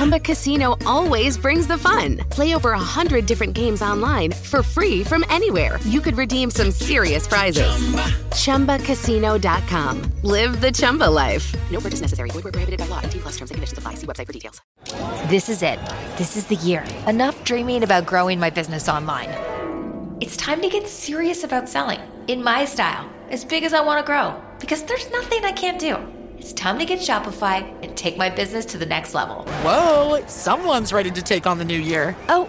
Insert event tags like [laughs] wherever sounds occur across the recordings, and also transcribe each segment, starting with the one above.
Chumba Casino always brings the fun. Play over a hundred different games online for free from anywhere. You could redeem some serious prizes. Chumba. ChumbaCasino.com. Live the Chumba life. No purchase necessary. Void where prohibited by law. T plus terms and conditions apply. See website for details. This is it. This is the year. Enough dreaming about growing my business online. It's time to get serious about selling in my style, as big as I want to grow, because there's nothing I can't do. It's time to get Shopify and take my business to the next level. Whoa, someone's ready to take on the new year. Oh,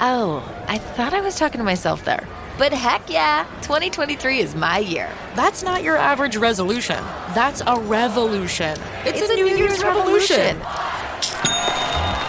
oh, I thought I was talking to myself there. But heck yeah, 2023 is my year. That's not your average resolution. That's a revolution. It's, It's a, a New, New Year's, Year's revolution.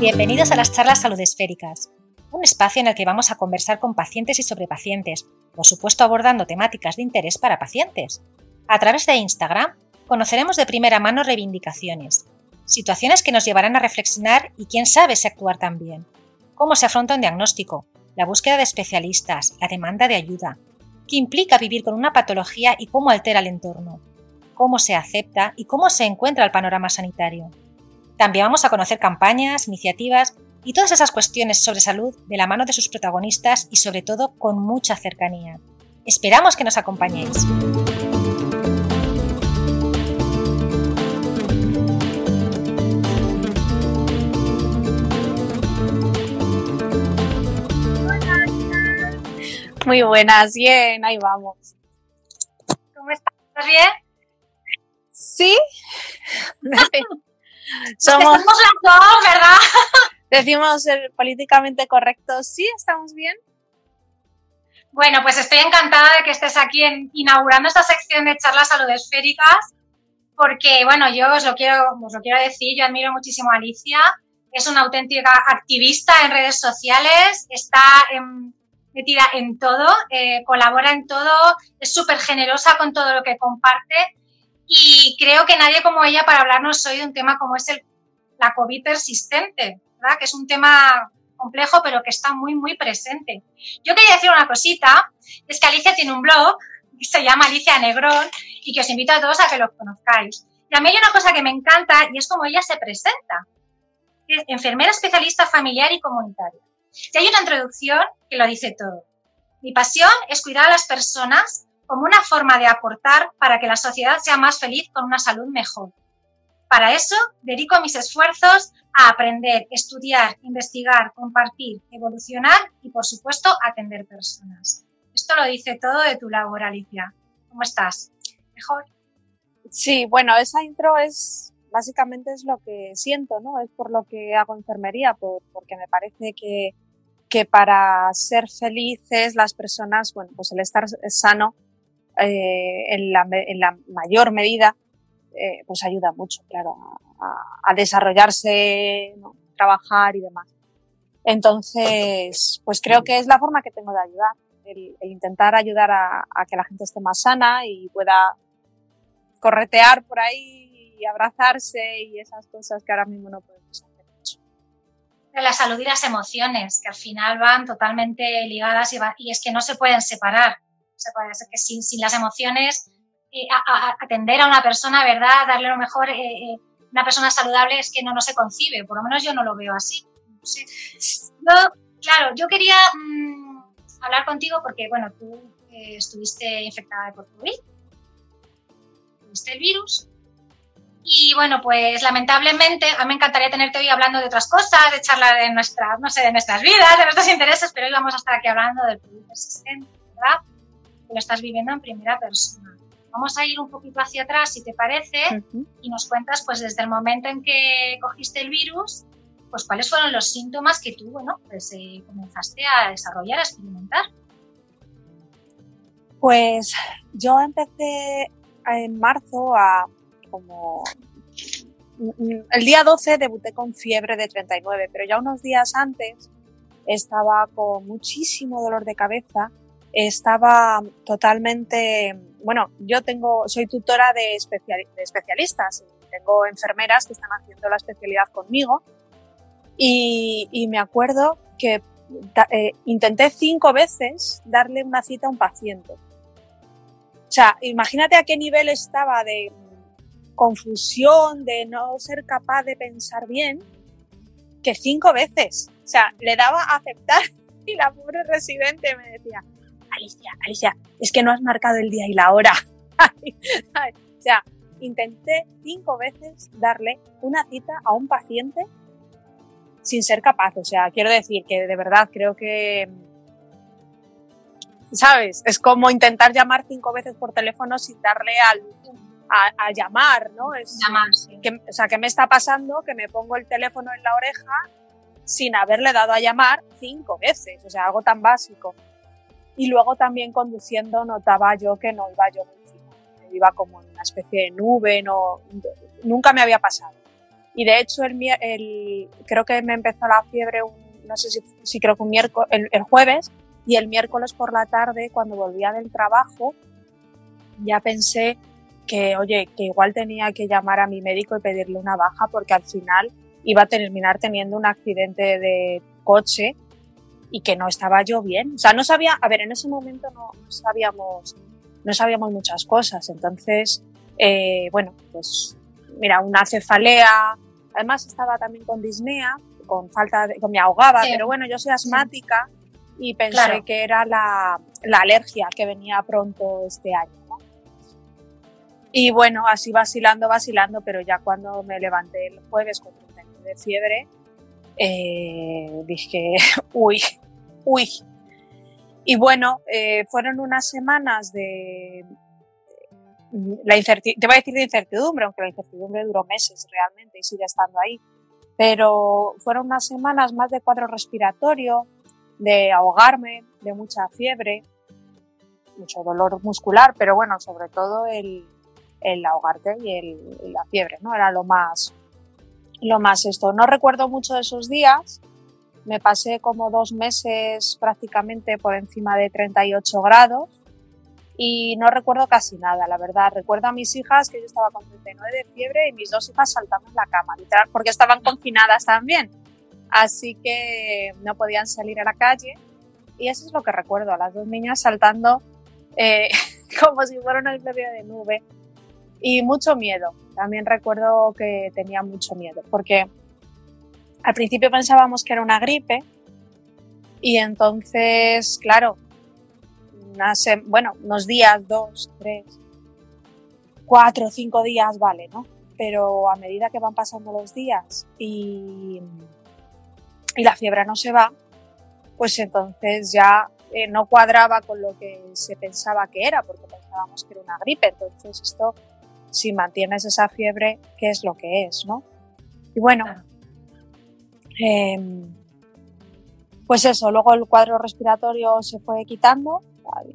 Bienvenidos a las charlas salud esféricas, un espacio en el que vamos a conversar con pacientes y sobre pacientes, por supuesto abordando temáticas de interés para pacientes. A través de Instagram conoceremos de primera mano reivindicaciones, situaciones que nos llevarán a reflexionar y quién sabe si actuar también, cómo se afronta un diagnóstico, la búsqueda de especialistas, la demanda de ayuda, qué implica vivir con una patología y cómo altera el entorno, cómo se acepta y cómo se encuentra el panorama sanitario. También vamos a conocer campañas, iniciativas y todas esas cuestiones sobre salud de la mano de sus protagonistas y sobre todo con mucha cercanía. Esperamos que nos acompañéis. Muy buenas, bien, ahí vamos. ¿Cómo estás? ¿Estás bien? ¿Sí? [laughs] [laughs] Somos Somos, las dos, ¿verdad? [laughs] decimos el políticamente correcto, sí, estamos bien. Bueno, pues estoy encantada de que estés aquí en- inaugurando esta sección de charlas saludesféricas, porque, bueno, yo os lo, quiero, os lo quiero decir, yo admiro muchísimo a Alicia, es una auténtica activista en redes sociales, está en- metida en todo, eh, colabora en todo, es súper generosa con todo lo que comparte y creo que nadie como ella para hablarnos hoy de un tema como es el, la COVID persistente, ¿verdad? Que es un tema complejo pero que está muy, muy presente. Yo quería decir una cosita, es que Alicia tiene un blog que se llama Alicia Negrón y que os invito a todos a que lo conozcáis. Y a mí hay una cosa que me encanta y es como ella se presenta. Es enfermera especialista familiar y comunitaria. Y hay una introducción que lo dice todo. Mi pasión es cuidar a las personas como una forma de aportar para que la sociedad sea más feliz con una salud mejor. Para eso dedico mis esfuerzos a aprender, estudiar, investigar, compartir, evolucionar y, por supuesto, atender personas. Esto lo dice todo de tu labor, Alicia. ¿Cómo estás? ¿Mejor? Sí, bueno, esa intro es básicamente es lo que siento, ¿no? Es por lo que hago enfermería, por- porque me parece que, que para ser felices las personas, bueno, pues el estar sano eh, en, la, en la mayor medida, eh, pues ayuda mucho, claro, a, a- desarrollarse, ¿no? trabajar y demás. Entonces, pues creo que es la forma que tengo de ayudar, el, el intentar ayudar a, a que la gente esté más sana y pueda corretear por ahí y abrazarse y esas cosas que ahora mismo no podemos hacer mucho. La salud y las emociones, que al final van totalmente ligadas y, va- y es que no se pueden separar. Se puede ser que sin, sin las emociones, eh, atender a una persona, ¿verdad? Darle lo mejor, eh, eh, una persona saludable es que no, no se concibe, por lo menos yo no lo veo así. No sé. Claro, yo quería mm, hablar contigo porque, bueno, tú estuviste infectada por COVID, tuviste el virus y bueno, pues lamentablemente me encantaría tenerte hoy hablando de otras cosas, de charlar de nuestras, no sé, de nuestras vidas, de nuestros intereses, pero hoy vamos a estar aquí hablando del COVID persistente, ¿verdad? Lo estás viviendo en primera persona. vamos a ir un poquito hacia atrás, si te parece, y nos cuentas, pues desde el momento en que cogiste el virus, pues cuáles fueron los síntomas que tú, bueno, pues eh, comenzaste a desarrollar, a experimentar. Pues yo empecé en marzo a como el día 12 debuté con fiebre de 39, pero ya unos días antes estaba con muchísimo dolor de cabeza, estaba totalmente, bueno, yo tengo, soy tutora de, especialistas, tengo enfermeras que están haciendo la especialidad conmigo y, y me acuerdo que eh, intenté cinco veces darle una cita a un paciente. O sea, imagínate a qué nivel estaba de confusión, de no ser capaz de pensar bien, que cinco veces. O sea, le daba a aceptar [laughs] y la pobre residente me decía, Alicia, Alicia, es que no has marcado el día y la hora. [laughs] o sea, intenté cinco veces darle una cita a un paciente sin ser capaz. O sea, quiero decir que de verdad creo que, ¿sabes? Es como intentar llamar cinco veces por teléfono sin darle al, a, llamar, ¿no? Es, llamar, que, o sea, ¿qué me está pasando? Que me pongo el teléfono en la oreja sin haberle dado a llamar cinco veces, o sea, algo tan básico. Y luego también conduciendo notaba yo que no iba yo muy fino, iba como en una especie de nube, no, nunca me había pasado. Y de hecho, el, creo que me empezó la fiebre, no sé si, creo que un el, jueves, y el miércoles por la tarde, cuando volvía del trabajo, ya pensé que, oye, que igual tenía que llamar a mi médico y pedirle una baja porque al final iba a terminar teniendo un accidente de coche y que no estaba yo bien. O sea, no sabía, a ver, en ese momento no, sabíamos, no sabíamos muchas cosas. Entonces, eh, bueno, pues mira, una cefalea, Además estaba también con disnea, con falta de, con me ahogaba, pero bueno, yo soy asmática y pensé que era la, la, alergia que venía pronto este año. ¿no? Y bueno, así vacilando, vacilando, pero ya cuando me levanté el jueves con 39 de fiebre, eh, dije, [laughs] uy, uy. Y bueno, eh, fueron unas semanas de, la te voy a decir de incertidumbre, aunque la incertidumbre duró meses realmente y sigue estando ahí. Pero fueron unas semanas más de cuadro respiratorio, de ahogarme, de mucha fiebre, mucho dolor muscular, pero bueno, sobre todo el, el ahogarte y, el, la fiebre, ¿no? Era lo más, lo más esto. No recuerdo mucho de esos días. Me pasé como dos meses prácticamente por encima de 38 grados y no recuerdo casi nada, la verdad. Recuerdo a mis hijas que yo estaba con 39 de fiebre y mis dos hijas saltando en la cama, literal, porque estaban confinadas también. Así que no podían salir a la calle. Y eso es lo que recuerdo, a las dos niñas saltando eh, [laughs] como si fuera una especie de nube. Y mucho miedo. También recuerdo que tenía mucho miedo, porque al principio pensábamos que era una gripe. Y entonces, claro, bueno, unos días, dos, tres, cuatro, cinco días, vale, ¿no? Pero a medida que van pasando los días y, y la fiebre no se va, pues entonces ya eh, no cuadraba con lo que se pensaba que era, porque pensábamos que era una gripe. Entonces esto, si mantienes esa fiebre, ¿qué es lo que es, no? Y bueno, eh, pues eso, luego el cuadro respiratorio se fue quitando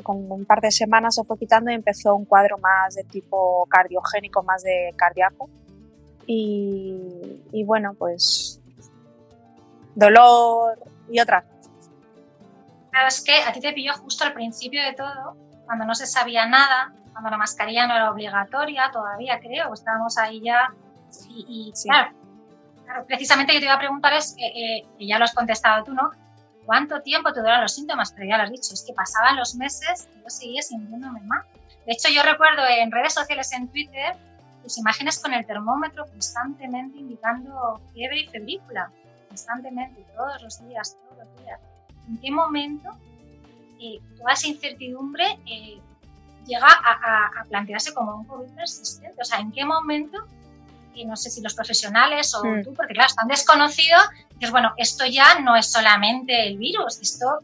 con un par de semanas se fue quitando y empezó un cuadro más de tipo cardiogénico, más de cardíaco. Y, bueno, pues dolor y otras. Claro, es que a ti te pilló justo al principio de todo, cuando no se sabía nada, cuando la mascarilla no era obligatoria todavía, creo, estábamos ahí ya. Y, claro, precisamente yo te iba a preguntar, es, eh, eh, ya lo has contestado tú, ¿no? cuánto tiempo te duran los síntomas, pero ya lo has dicho, es que pasaban los meses y yo seguía sintiéndome mal. De hecho, yo recuerdo en redes sociales, en Twitter, tus imágenes con el termómetro constantemente indicando fiebre y febrícula, constantemente, todos los días, todos los días. ¿En qué momento eh, toda esa incertidumbre eh, llega a, a, plantearse como un COVID persistente? O sea, ¿en qué momento y no sé si los profesionales o mm. tú, porque claro, es tan desconocido, dices, bueno, esto ya no es solamente el virus, esto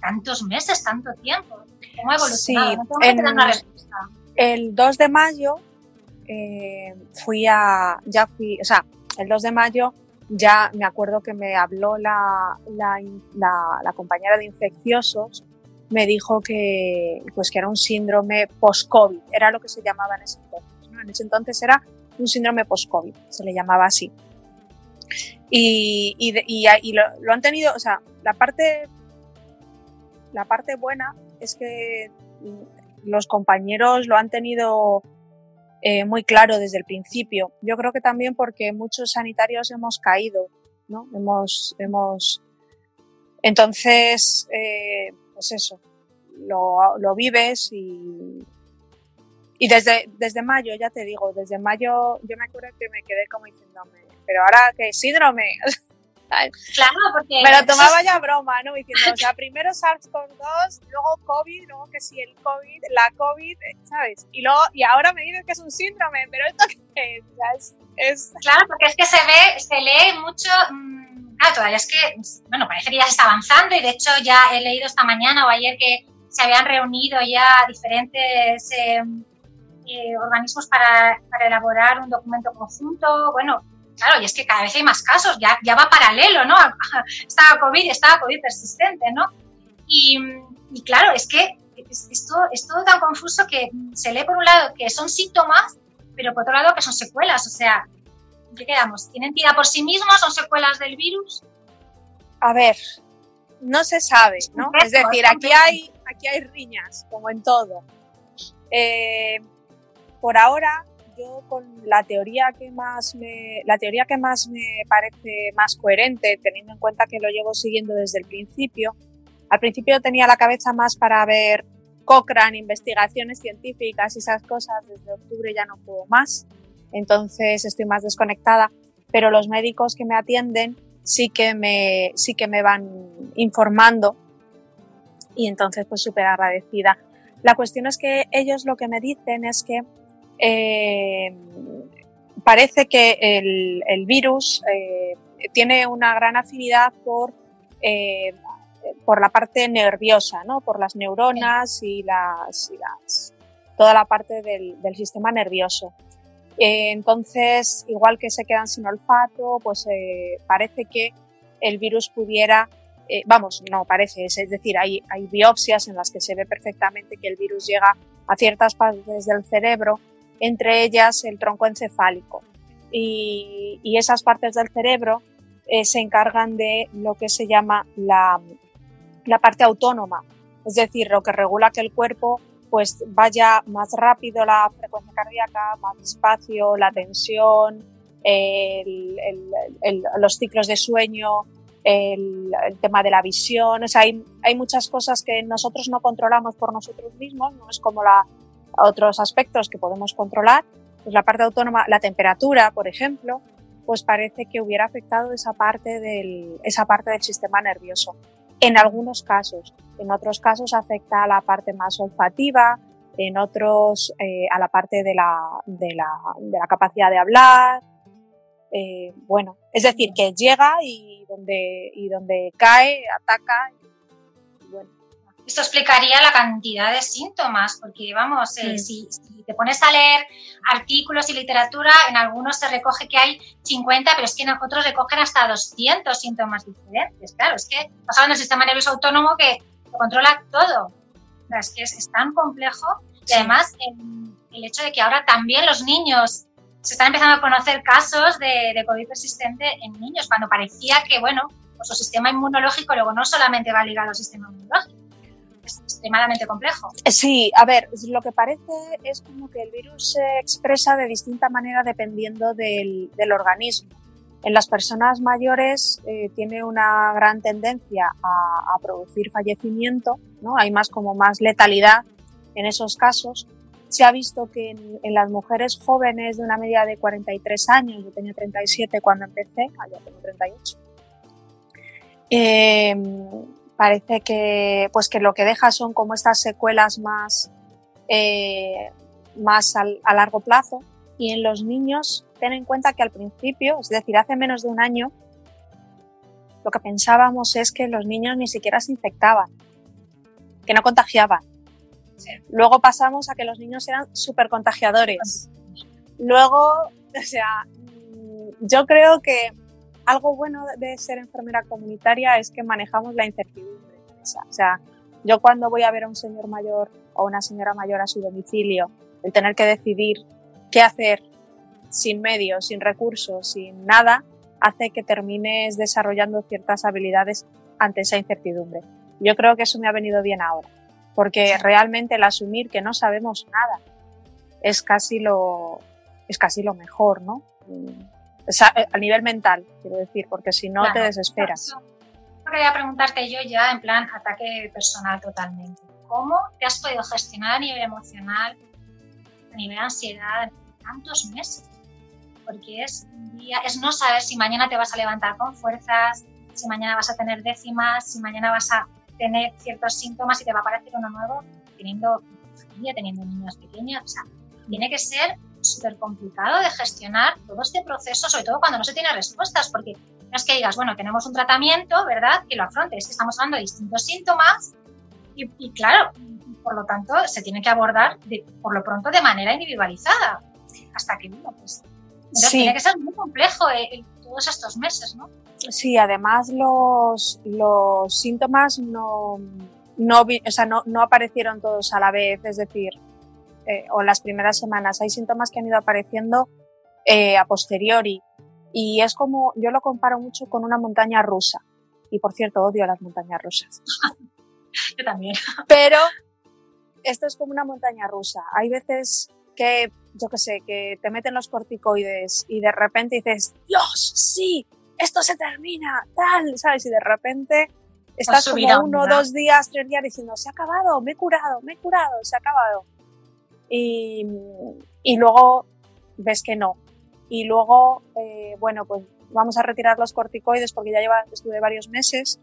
tantos meses, tanto tiempo, ¿cómo ha evolucionado? Sí, en, una respuesta. El 2 de mayo eh, fui a, ya fui, o sea, el 2 de mayo ya me acuerdo que me habló la, la, la, compañera de infecciosos, me dijo que, pues que era un síndrome post-COVID, era lo que se llamaba en ese entonces. ¿no? En ese entonces era un síndrome post-COVID, se le llamaba así. Y, y, y, lo, lo, han tenido, o sea, la parte, la parte buena es que los compañeros lo han tenido eh, muy claro desde el principio. Yo creo que también porque muchos sanitarios hemos caído, ¿no? Hemos, hemos, entonces, eh, pues eso, lo, lo vives y, y desde, desde mayo, ya te digo, desde mayo yo me acuerdo que me quedé como diciéndome, pero ahora qué síndrome. [laughs] Claro, porque. Me lo tomaba ya broma, ¿no? Diciendo, o sea, [laughs] primero SARS-CoV-2, luego COVID, luego que sí, el COVID, la COVID, ¿sabes? Y luego, y ahora me dices que es un síndrome, pero ¿esto [laughs] qué es? es, Claro, porque es que se ve, se lee mucho. Mmm, claro, todavía es que, bueno, parece que ya se está avanzando y de hecho ya he leído esta mañana o ayer que se habían reunido ya diferentes. Eh, eh, organismos para, para, elaborar un documento conjunto. Bueno, claro, y es que cada vez hay más casos, ya, ya va paralelo, ¿no? [laughs] Estaba COVID, estaba COVID persistente, ¿no? Y, y claro, es que es, es, todo, es todo tan confuso que se lee por un lado que son síntomas, pero por otro lado que son secuelas, o sea, ¿qué quedamos? ¿Tienen tira por sí mismos? ¿Son secuelas del virus? A ver, no se sabe, ¿no? Es decir, aquí hay, aquí hay riñas, como en todo. Eh, por ahora, yo con la teoría que más me, la teoría que más me parece más coherente, teniendo en cuenta que lo llevo siguiendo desde el principio, al principio tenía la cabeza más para ver Cochrane, investigaciones científicas y esas cosas, desde octubre ya no puedo más, entonces estoy más desconectada, pero los médicos que me atienden sí que me, sí que me van informando y entonces pues súper agradecida. La cuestión es que ellos lo que me dicen es que eh, parece que el, virus eh, tiene una gran afinidad por, eh, por la parte nerviosa, ¿no? por las neuronas y, las, y toda la parte del, sistema nervioso. Entonces, igual que se quedan sin olfato, pues parece que el virus pudiera, vamos, no parece, es, decir, hay biopsias en las que se ve perfectamente que el virus llega a ciertas partes del cerebro entre ellas el tronco encefálico. Y, y esas partes del cerebro eh, se encargan de lo que se llama la, la parte autónoma, es decir, lo que regula que el cuerpo pues vaya más rápido la frecuencia cardíaca, más despacio, la tensión, los ciclos de sueño, el, tema de la visión. O sea, hay, hay muchas cosas que nosotros no controlamos por nosotros mismos, no es como la, otros aspectos que podemos controlar, pues la parte autónoma, la temperatura, por ejemplo, pues parece que hubiera afectado esa parte del, esa parte del sistema nervioso. En algunos casos, en otros casos afecta a la parte más olfativa, en otros eh, a la parte de la, de la, de la capacidad de hablar. Eh, bueno, es decir, que llega y donde, y donde cae, ataca. Esto explicaría la cantidad de síntomas, porque vamos, eh, si, si, te pones a leer artículos y literatura, en algunos se recoge que hay 50, pero es que en otros recogen hasta 200 síntomas diferentes. Claro, es que estamos hablando del sistema nervioso autónomo que controla todo. Es que es, es tan complejo y además el, el, hecho de que ahora también los niños se están empezando a conocer casos de, de COVID persistente en niños, cuando parecía que, bueno, pues su sistema inmunológico luego no solamente va ligado al sistema inmunológico extremadamente complejo. Sí, a ver, lo que parece es como que el virus se expresa de distinta manera dependiendo del, del organismo. En las personas mayores eh, tiene una gran tendencia a, a, producir fallecimiento, ¿no? Hay más como más letalidad en esos casos. Se ha visto que en, en, las mujeres jóvenes de una media de 43 años, yo tenía 37 cuando empecé, ah, ya tengo 38, eh, parece que, pues que lo que deja son como estas secuelas más, eh, más al, a largo plazo. Y en los niños, ten en cuenta que al principio, es decir, hace menos de un año, lo que pensábamos es que los niños ni siquiera se infectaban, que no contagiaban. Luego pasamos a que los niños eran súper contagiadores. Luego, o sea, yo creo que algo bueno de ser enfermera comunitaria es que manejamos la incertidumbre. O sea, yo cuando voy a ver a un señor mayor o una señora mayor a su domicilio, el tener que decidir qué hacer sin medios, sin recursos, sin nada, hace que termines desarrollando ciertas habilidades ante esa incertidumbre. Yo creo que eso me ha venido bien ahora, porque realmente el asumir que no sabemos nada es casi lo, es casi lo mejor, ¿no? A nivel mental, quiero decir, porque si no te desesperas. Quería preguntarte yo ya en plan ataque personal totalmente. ¿Cómo te has podido gestionar a nivel emocional, a nivel ansiedad, en tantos meses? Porque es un día, es no saber si mañana te vas a levantar con fuerzas, si mañana vas a tener décimas, si mañana vas a tener ciertos síntomas y te va a aparecer uno nuevo, teniendo familia, teniendo niños pequeños. O sea, tiene que ser súper complicado de gestionar todo este proceso, sobre todo cuando no se tiene respuestas, porque no es que digas, bueno, tenemos un tratamiento, ¿verdad? Que lo afronte, es que estamos hablando de distintos síntomas y, claro, por lo tanto, se tiene que abordar por lo pronto de manera individualizada, hasta que, bueno, pues, tiene que ser muy complejo eh, todos estos meses, ¿no? Sí, además los, los síntomas no, no, o sea, no, no aparecieron todos a la vez, es decir, eh, o las primeras semanas. Hay síntomas que han ido apareciendo eh, a posteriori. Y es como, yo lo comparo mucho con una montaña rusa. Y por cierto, odio las montañas rusas. [laughs] yo también. Pero esto es como una montaña rusa. Hay veces que, yo qué sé, que te meten los corticoides y de repente dices, Dios, sí, esto se termina, tal, ¿sabes? Y de repente estás como uno, dos días, tres días diciendo, se ha acabado, me he curado, me he curado, se ha acabado y, y luego ves que no. Y luego, eh, bueno, pues vamos a retirar los corticoides porque ya lleva, estuve varios meses.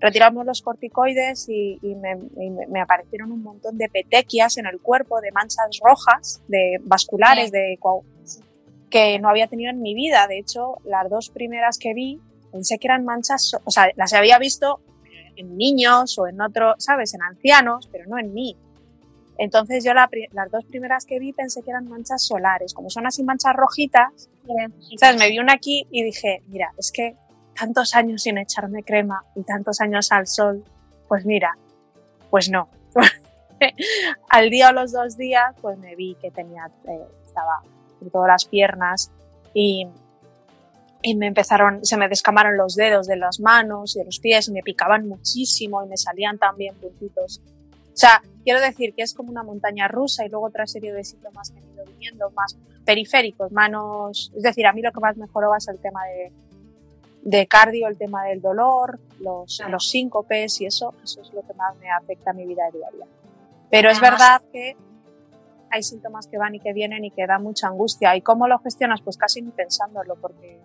Retiramos los corticoides y, y, me, me, aparecieron un montón de petequias en el cuerpo, de manchas rojas, de vasculares, de que no había tenido en mi vida. De hecho, las dos primeras que vi pensé que eran manchas, o sea, las había visto en niños o en otros, ¿sabes? En ancianos, pero no en mí. Entonces yo las dos primeras que vi pensé que eran manchas solares, como son así manchas rojitas, ¿sabes? Me vi una aquí y dije, mira, es que tantos años sin echarme crema y tantos años al sol, pues mira, pues no. [laughs] al día o los dos días, pues me vi que tenía, eh, estaba en todas las piernas y, y me empezaron, se me descamaron los dedos de las manos y de los pies y me picaban muchísimo y me salían también puntitos. O sea, Quiero decir que es como una montaña rusa y luego otra serie de síntomas que han ido viniendo más periféricos, manos, es decir, a mí lo que más mejoró ser el tema de, de cardio, el tema del dolor, los, los síncopes y eso, eso es lo que más me afecta a mi vida diaria. Pero es verdad que hay síntomas que van y que vienen y que dan mucha angustia. ¿Y cómo lo gestionas? Pues casi ni pensándolo, porque,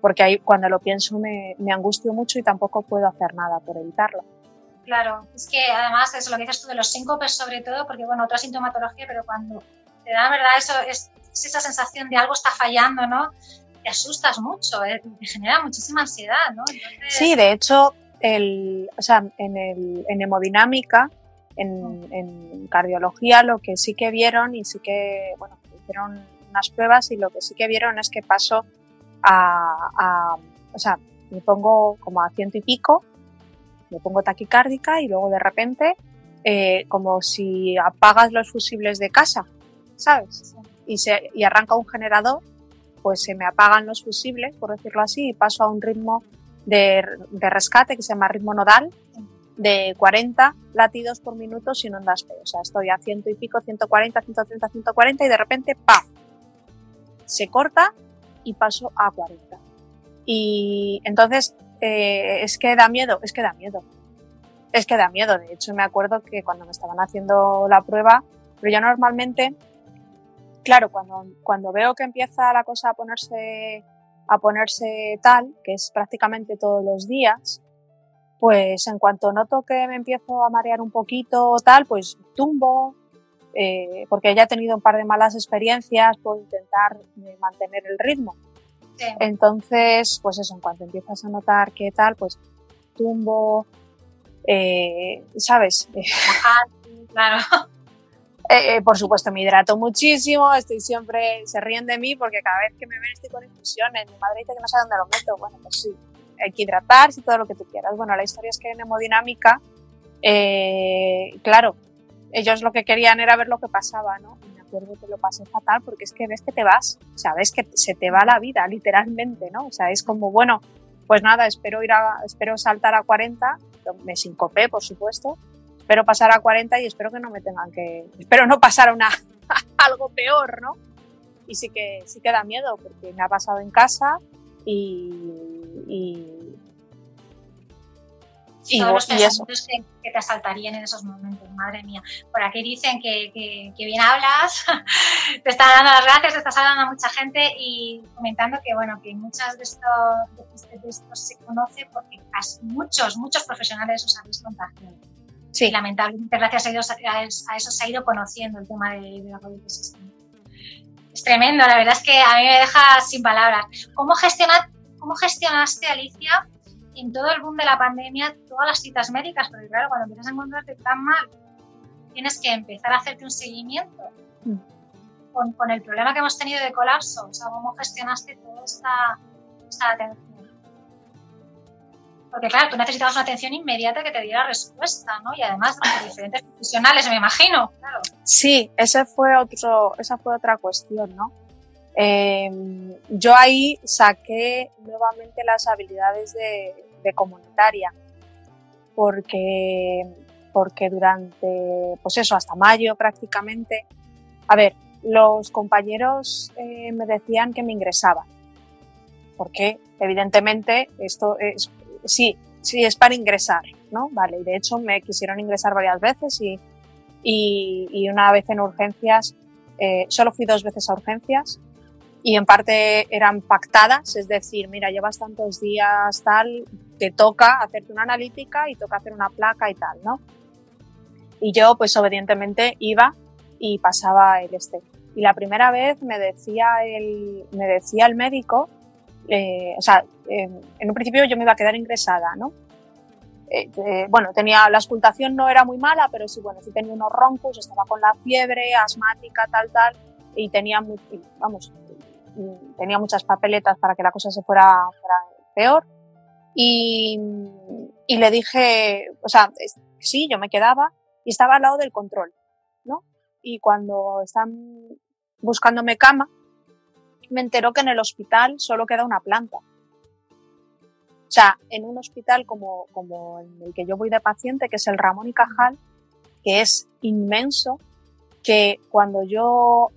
porque ahí, cuando lo pienso me, me angustio mucho y tampoco puedo hacer nada por evitarlo. Claro, es que además es lo que dices tú de los síncopes sobre todo, porque bueno, otra sintomatología, pero cuando te da verdad eso, es, esa sensación de algo está fallando, ¿no? Te asustas mucho, eh, te genera muchísima ansiedad, ¿no? Sí, de hecho, el, o sea, en, el, en hemodinámica, en, en, cardiología, lo que sí que vieron y sí que, bueno, hicieron unas pruebas y lo que sí que vieron es que paso a, a o sea, me pongo como a ciento y pico me pongo taquicárdica y luego de repente, eh, como si apagas los fusibles de casa, ¿sabes? Y, se, y arranca un generador, pues se me apagan los fusibles, por decirlo así, y paso a un ritmo de, rescate que se llama ritmo nodal, de 40 latidos por minuto sin ondas P. O sea, estoy a ciento y pico, 140, 130, 140 y de repente, ¡pam! Se corta y paso a 40. Y entonces eh, es que da miedo, es que da miedo. Es que da miedo. De hecho, me acuerdo que cuando me estaban haciendo la prueba, pero yo normalmente, claro, cuando, cuando veo que empieza la cosa a ponerse, a ponerse tal, que es prácticamente todos los días, pues en cuanto noto que me empiezo a marear un poquito o tal, pues tumbo, eh, porque ya he tenido un par de malas experiencias, puedo intentar eh, mantener el ritmo. Entonces, pues eso, en cuanto empiezas a notar qué tal, pues tumbo, eh, ¿sabes? claro. [laughs] Eh, eh, por supuesto, me hidrato muchísimo, estoy siempre, se ríen de mí porque cada vez que me ven estoy con infusiones. Mi madre dice que no sabe dónde lo meto. Bueno, pues sí, hay que hidratarse y todo lo que tú quieras. Bueno, la historia es que en hemodinámica, eh, claro, ellos lo que querían era ver lo que pasaba, ¿no? Acuerdo que lo pasé fatal porque es que ves que te vas, o sea, ves que se te va la vida, literalmente, ¿no? O sea, es como, bueno, pues nada, espero ir a, espero saltar a 40, me sincopé, por supuesto, espero pasar a 40 y espero que no me tengan que, espero no pasar a una, [laughs] algo peor, ¿no? Y sí que, sí que da miedo porque me ha pasado en casa y, y, y, Todos los pensamientos que, que, te asaltarían en esos momentos, madre mía. Por aquí dicen que, que, que, bien hablas, [laughs] te están dando las gracias, te estás hablando a mucha gente y comentando que, bueno, que muchas de estos, de estos se conoce porque casi muchos, muchos profesionales os habéis contagiado. Sí. Y lamentablemente, gracias a, Dios, a eso se ha ido conociendo el tema de, de la COVID Es tremendo, la verdad es que a mí me deja sin palabras. ¿Cómo, gestiona, cómo gestionaste, Alicia, en todo el boom de la pandemia, todas las citas médicas? Porque claro, cuando empiezas a encontrarte tan mal, tienes que empezar a hacerte un seguimiento. Mm. Con, con, el problema que hemos tenido de colapso, o sea, ¿cómo gestionaste toda esta, esta atención? Porque claro, tú necesitabas una atención inmediata que te diera respuesta, ¿no? Y además de diferentes profesionales, me imagino. Claro. Sí, ese fue otro, esa fue otra cuestión, ¿no? Eh, yo ahí saqué nuevamente las habilidades de, comunitaria, porque, porque durante, pues eso, hasta mayo prácticamente, a ver, los compañeros eh, me decían que me ingresaban, porque evidentemente esto es sí, sí es para ingresar, ¿no? Vale, y de hecho me quisieron ingresar varias veces y, y, y una vez en urgencias, eh, solo fui dos veces a urgencias y en parte eran pactadas, es decir, mira, llevas tantos días tal, te toca hacerte una analítica y toca hacer una placa y tal, ¿no? Y yo pues obedientemente iba y pasaba el este. Y la primera vez me decía el, me decía el médico eh, o sea, eh, en un principio yo me iba a quedar ingresada, ¿no? Eh, bueno, tenía, la auscultación no era muy mala, pero sí, bueno, sí tenía unos roncos, estaba con la fiebre, asmática, tal, tal, y tenía, muy, vamos, tenía muchas papeletas para que la cosa se fuera, fuera peor. Y, le dije, o sea, sí, yo me quedaba y estaba al lado del control, ¿no? Y cuando están buscándome cama, me enteró que en el hospital solo queda una planta. O sea, en un hospital como, como en el que yo voy de paciente, que es el Ramón y Cajal, que es inmenso, que cuando yo,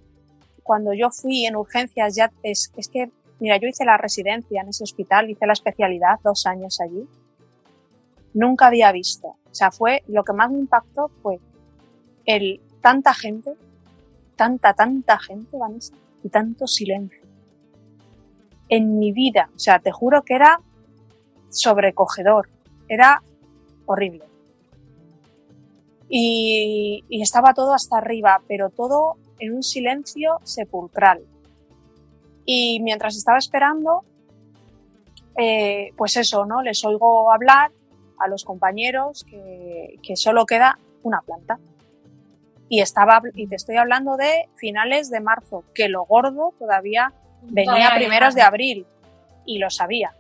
cuando yo fui en urgencias ya, es, que, mira, yo hice la residencia en ese hospital, hice la especialidad dos años allí. Nunca había visto. O sea, fue, lo que más me impactó fue el, tanta gente, tanta, tanta gente, Vanessa, y tanto silencio en mi vida. O sea, te juro que era sobrecogedor, era horrible. Y, estaba todo hasta arriba, pero todo en un silencio sepulcral. Y mientras estaba esperando, eh, pues eso, ¿no? Les oigo hablar a los compañeros que, que solo queda una planta. Y estaba, y te estoy hablando de finales de marzo, que lo gordo todavía venía a primeros de abril y lo sabía.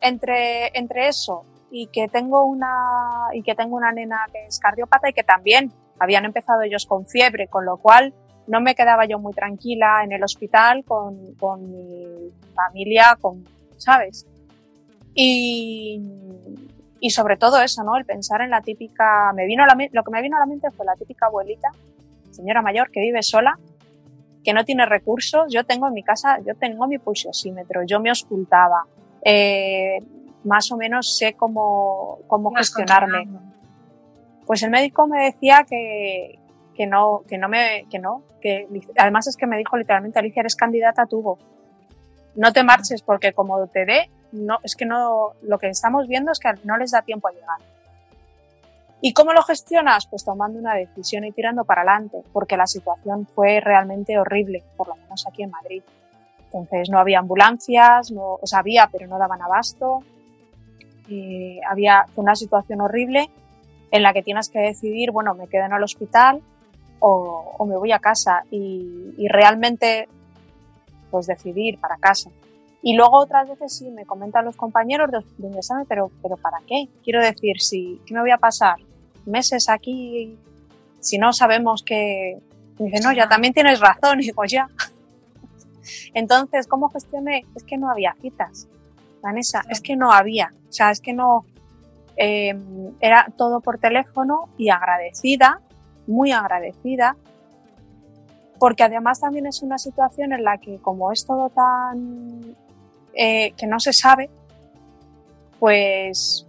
Entre, entre eso y que tengo una y que tengo una nena que es cardiópata y que también habían empezado ellos con fiebre, con lo cual no me quedaba yo muy tranquila en el hospital con, con mi familia, con, ¿sabes? Y, y sobre todo eso, ¿no? El pensar en la típica, me vino a la, lo que me vino a la mente fue la típica abuelita, señora mayor que vive sola que no tiene recursos, yo tengo en mi casa, yo tengo mi pulsiosímetro, yo me ocultaba, eh, más o menos sé cómo, cómo gestionarme. Pues el médico me decía que, que no, que no me, que no, que además es que me dijo literalmente, Alicia, eres candidata a. No te marches porque como te dé, no, es que no, lo que estamos viendo es que no les da tiempo a llegar. ¿Y cómo lo gestionas? Pues tomando una decisión y tirando para adelante, porque la situación fue realmente horrible, por lo menos aquí en Madrid. Entonces no había ambulancias, no, o sea, había, pero no daban abasto. Y había, fue una situación horrible en la que tienes que decidir, bueno, me quedo en el hospital o, me voy a casa y, realmente pues decidir para casa. Y luego otras veces sí me comentan los compañeros de, de examen, pero, pero ¿para qué? Quiero decir, si, ¿qué me voy a pasar? ¿Meses aquí? Si no sabemos que... Dice, no, ya también tienes razón. Y [laughs] digo, ya. Entonces, ¿cómo gestioné? Es que no había citas. Vanessa, es que no había. O sea, es que no... Eh, era todo por teléfono y agradecida muy agradecida, porque además también es una situación en la que como es todo tan eh, que no se sabe, pues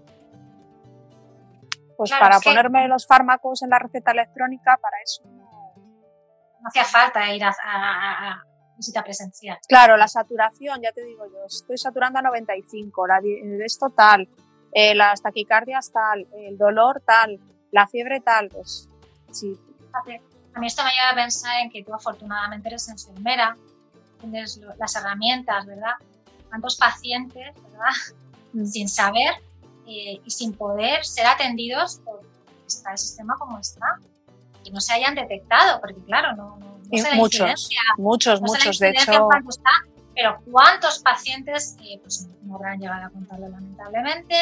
pues para ponerme los fármacos en la receta electrónica, para eso no, hacía falta ir a, visita presencial. Claro, la saturación, ya te digo yo, estoy saturando a 95, la, esto tal, eh, las taquicardias tal, el dolor tal, la fiebre tal, pues sí. A mí esto me lleva a pensar en que tú afortunadamente eres enfermera, tienes las herramientas, ¿verdad? Tantos pacientes, ¿verdad? Mm. Sin saber eh, y sin poder ser atendidos por está el sistema como está. Y no se hayan detectado, porque claro, no, no, muchos, muchos, muchos, de hecho. Está, pero cuántos pacientes eh, pues, no habrán llegado a contarlo lamentablemente,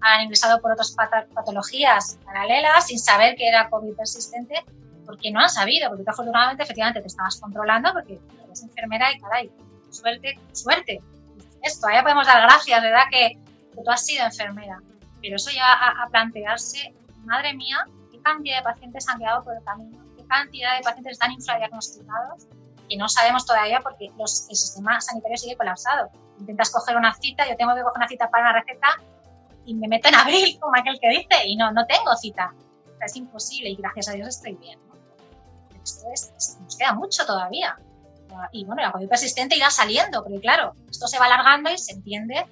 han ingresado por otras patologías paralelas sin saber que era COVID persistente, porque no han sabido, porque tú afortunadamente efectivamente te estabas controlando porque eres enfermera y caray, suerte, suerte. Esto, todavía podemos dar gracias, ¿verdad? Que, que tú has sido enfermera. Pero eso ya a, a plantearse, madre mía, qué cantidad de pacientes han quedado por el camino, qué cantidad de pacientes están infradiagnosticados que no sabemos todavía porque los, el sistema sanitario sigue colapsado. Intentas coger una cita, yo tengo que coger una cita para una receta y me meto en abril, como aquel que dice, y no, no tengo cita. es imposible y gracias a Dios estoy bien. Esto es, nos queda mucho todavía. Y bueno, la COVID persistente irá saliendo, porque claro, esto se va alargando y se entiende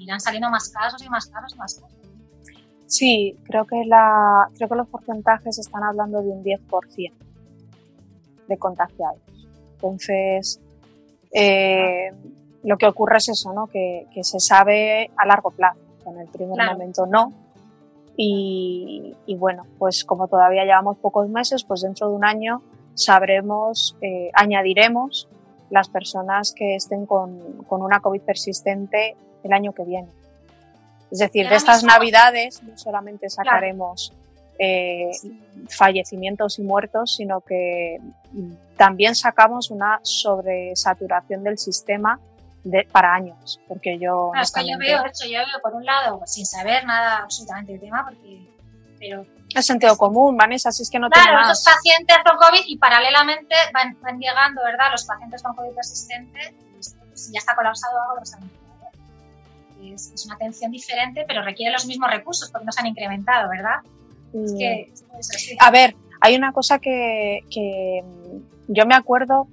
irán saliendo más casos y más casos y más casos. Sí, creo que, la, creo que los porcentajes están hablando de un 10% de contagiados. Entonces, eh, lo que ocurre es eso, ¿no? Que, se sabe a largo plazo, en el primer momento no. Y, bueno, pues como todavía llevamos pocos meses, pues dentro de un año sabremos, eh, añadiremos las personas que estén con, con, una COVID persistente el año que viene. Es decir, de estas navidades no solamente sacaremos eh, fallecimientos y muertos, sino que también sacamos una sobresaturación del sistema de, para años, porque yo... yo veo, yo veo, por un lado, sin saber nada absolutamente del tema, porque... Pero, es sentido común, Vanessa, así es que no claro, más. los pacientes con COVID y paralelamente van, van, llegando, ¿verdad? Los pacientes con COVID persistente, si ya está colapsado algo, los han es, es una atención diferente, pero requiere los mismos recursos porque no se han incrementado, ¿verdad? A ver, hay una cosa que, que, yo me acuerdo,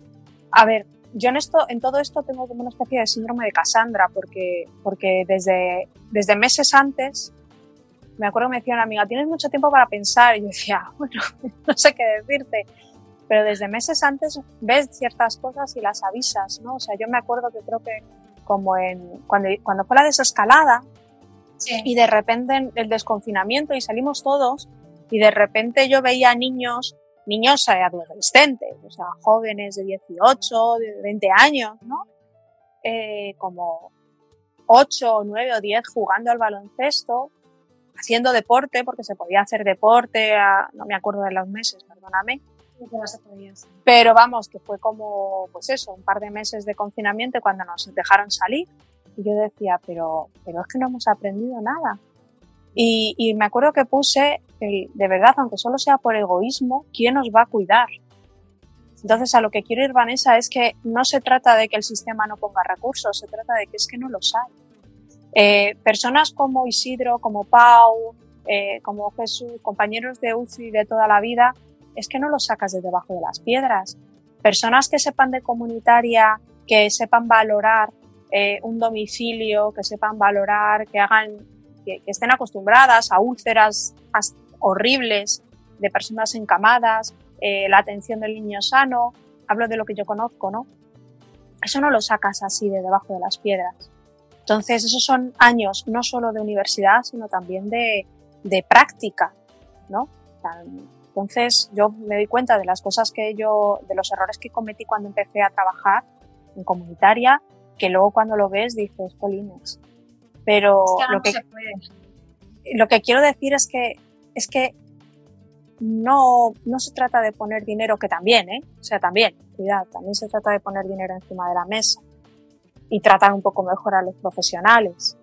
a ver, yo en esto, en todo esto tengo como una especie de síndrome de Cassandra, porque, porque desde, desde meses antes, me acuerdo que me decía una amiga, tienes mucho tiempo para pensar, y yo decía, [laughs] bueno, no sé qué decirte, pero desde meses antes ves ciertas cosas y las avisas, ¿no? O sea, yo me acuerdo que creo que como en, cuando, cuando fue la desescalada, y de repente el desconfinamiento y salimos todos y de repente yo veía niños, niños adolescentes, o sea, jóvenes de 18, de 20 años, ¿no? Eh, como 8, 9 o 10 jugando al baloncesto, haciendo deporte, porque se podía hacer deporte, no me acuerdo de los meses, perdóname. Pero vamos, que fue como, pues eso, un par de meses de confinamiento cuando nos dejaron salir. Y yo decía, pero, pero es que no hemos aprendido nada. Y, me acuerdo que puse, de verdad, aunque solo sea por egoísmo, ¿quién nos va a cuidar? Entonces, a lo que quiero ir, Vanessa, es que no se trata de que el sistema no ponga recursos, se trata de que es que no los hay. Eh, personas como Isidro, como Pau, eh, como Jesús, compañeros de UCI de toda la vida, es que no los sacas de debajo de las piedras. Personas que sepan de comunitaria, que sepan valorar eh, un domicilio, que sepan valorar, que hagan, que, estén acostumbradas a úlceras horribles de personas encamadas, eh, la atención del niño sano, hablo de lo que yo conozco, ¿no? Eso no lo sacas así de debajo de las piedras. Entonces, esos son años no solo de universidad, sino también de, de práctica, ¿no? Entonces yo me doy cuenta de las cosas que yo, de los errores que cometí cuando empecé a trabajar en comunitaria, que luego cuando lo ves dices, polines. Pero lo que, lo que quiero decir es que, es que no, no se trata de poner dinero, que también, ¿eh? O sea, también, cuidado, también se trata de poner dinero encima de la mesa y tratar un poco mejor a los profesionales.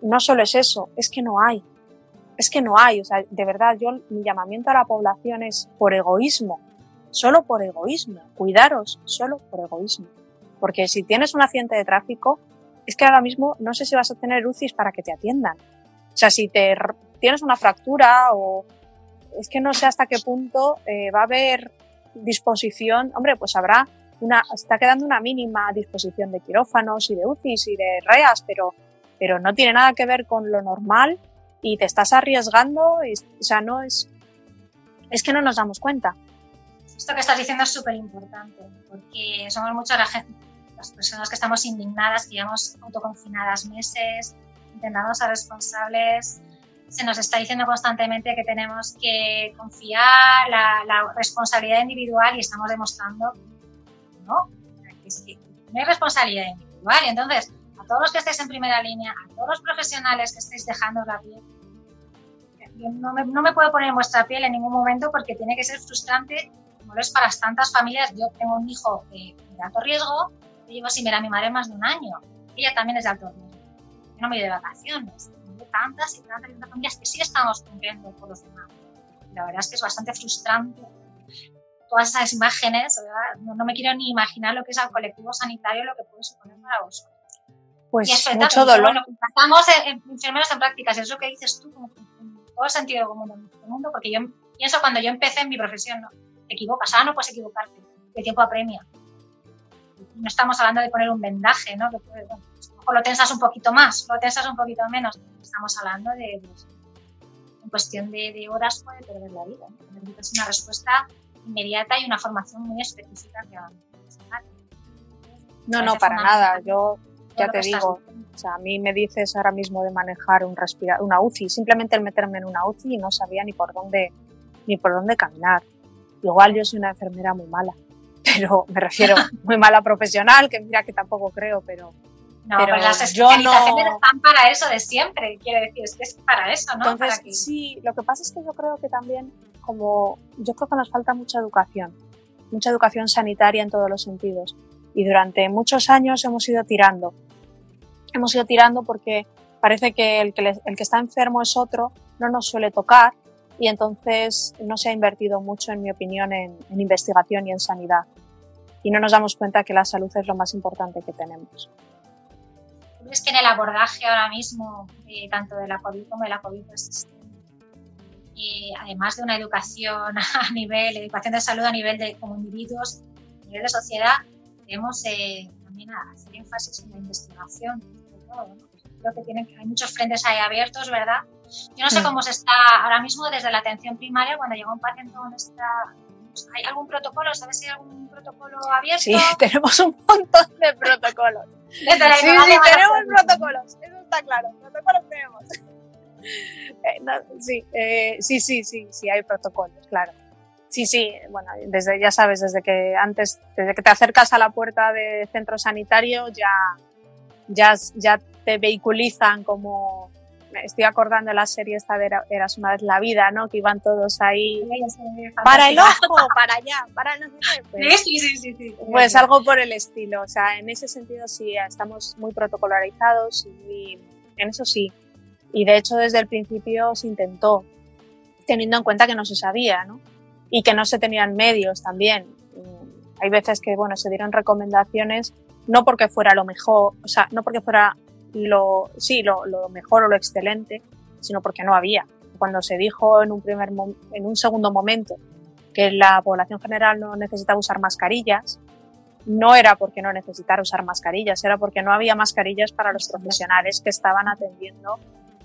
No solo es eso, es que no hay. Es que no hay, o sea, de verdad, yo mi llamamiento a la población es por egoísmo, solo por egoísmo, cuidaros solo por egoísmo. Porque si tienes un accidente de tráfico, es que ahora mismo no sé si vas a tener UCIs para que te atiendan. O sea, si te tienes una fractura o es que no sé hasta qué punto eh, va a haber disposición, hombre, pues habrá una, está quedando una mínima disposición de quirófanos y de UCIs y de REAS, pero, pero no tiene nada que ver con lo normal y te estás arriesgando, o sea, no es, es que no nos damos cuenta. Esto que estás diciendo es súper importante, porque somos muchas la gente, las personas que estamos indignadas, que llevamos autoconfinadas meses, intentando ser responsables, se nos está diciendo constantemente que tenemos que confiar la, la responsabilidad individual y estamos demostrando no, que no hay responsabilidad individual. Y entonces, a todos los que estéis en primera línea, a todos los profesionales que estéis dejando la piel, yo no me, no me puedo poner en vuestra piel en ningún momento porque tiene que ser frustrante, como lo es para tantas familias. Yo tengo un hijo de alto riesgo, y llevo sin ver a mi madre más de un año. Ella también es de alto riesgo. Yo no me voy de vacaciones tantas y tantas, familias que sí estamos cumpliendo por los demás. La verdad es que es bastante frustrante todas esas imágenes, No, me quiero ni imaginar lo que es al colectivo sanitario, lo que puede suponer para vosotros. Pues mucho dolor. Bueno, estamos en, enfermeros en prácticas, es lo que dices tú, como todo el sentido común del mundo, porque yo pienso cuando yo empecé en mi profesión, ¿no? te equivocas, ahora no puedes equivocarte, el tiempo apremia. No estamos hablando de poner un vendaje, ¿no? Que o lo tensas un poquito más, lo tensas un poquito menos. Estamos hablando de, pues, en cuestión de, horas puede perder la vida. Necesitas una respuesta inmediata y una formación muy específica que No, no, para nada. Yo ya te digo, o sea, a mí me dices ahora mismo de manejar un respira una UCI, simplemente el meterme en una UCI y no sabía ni por dónde ni por dónde caminar. Igual yo soy una enfermera muy mala, pero me refiero muy mala profesional, que mira que tampoco creo, pero no, pero pues las especializaciones están para eso de siempre, quiero decir, es que es para eso, ¿no? Entonces, sí, lo que pasa es que yo creo que también, como, yo creo que nos falta mucha educación, mucha educación sanitaria en todos los sentidos. Y durante muchos años hemos ido tirando. Hemos ido tirando porque parece que el que, el que está enfermo es otro, no nos suele tocar y entonces no se ha invertido mucho, en mi opinión, en, en investigación y en sanidad. Y no nos damos cuenta que la salud es lo más importante que tenemos es que en el abordaje ahora mismo, eh, tanto de la COVID como de la COVID resistente, y además de una educación [laughs] a nivel, educación de salud a nivel de como individuos, a nivel de sociedad, debemos eh, también hacer énfasis en la investigación, Creo que tienen, hay muchos frentes ahí abiertos, ¿verdad? Yo no sé cómo se está ahora mismo desde la atención primaria cuando llega un paciente con esta ¿Hay algún protocolo? ¿Sabes si hay algún protocolo abierto? Sí, [laughs] tenemos un montón de protocolos. sí, sí, tenemos protocolos, eso está claro, protocolos tenemos. [laughs] Eh, eh, sí, sí, sí, sí, hay protocolos, claro. Sí, sí, bueno, desde, ya sabes, desde que antes, desde que te acercas a la puerta de centro sanitario, ya, ya, ya te vehiculizan como estoy acordando la serie esta de Eras una vez la vida, ¿no? Que iban todos ahí para el ojo, para allá, para no sé Pues, sí, sí, sí, sí, Pues algo por el estilo. O sea, en ese sentido sí, estamos muy protocolarizados y en eso sí. Y de hecho desde el principio se intentó, teniendo en cuenta que no se sabía, ¿no? Y que no se tenían medios también. Hay veces que, bueno, se dieron recomendaciones no porque fuera lo mejor, o sea, no porque fuera lo, sí, lo, mejor o lo excelente, sino porque no había. Cuando se dijo en un, primer, en un segundo momento que la población general no necesitaba usar mascarillas, no era porque no necesitara usar mascarillas, era porque no había mascarillas para los profesionales que estaban atendiendo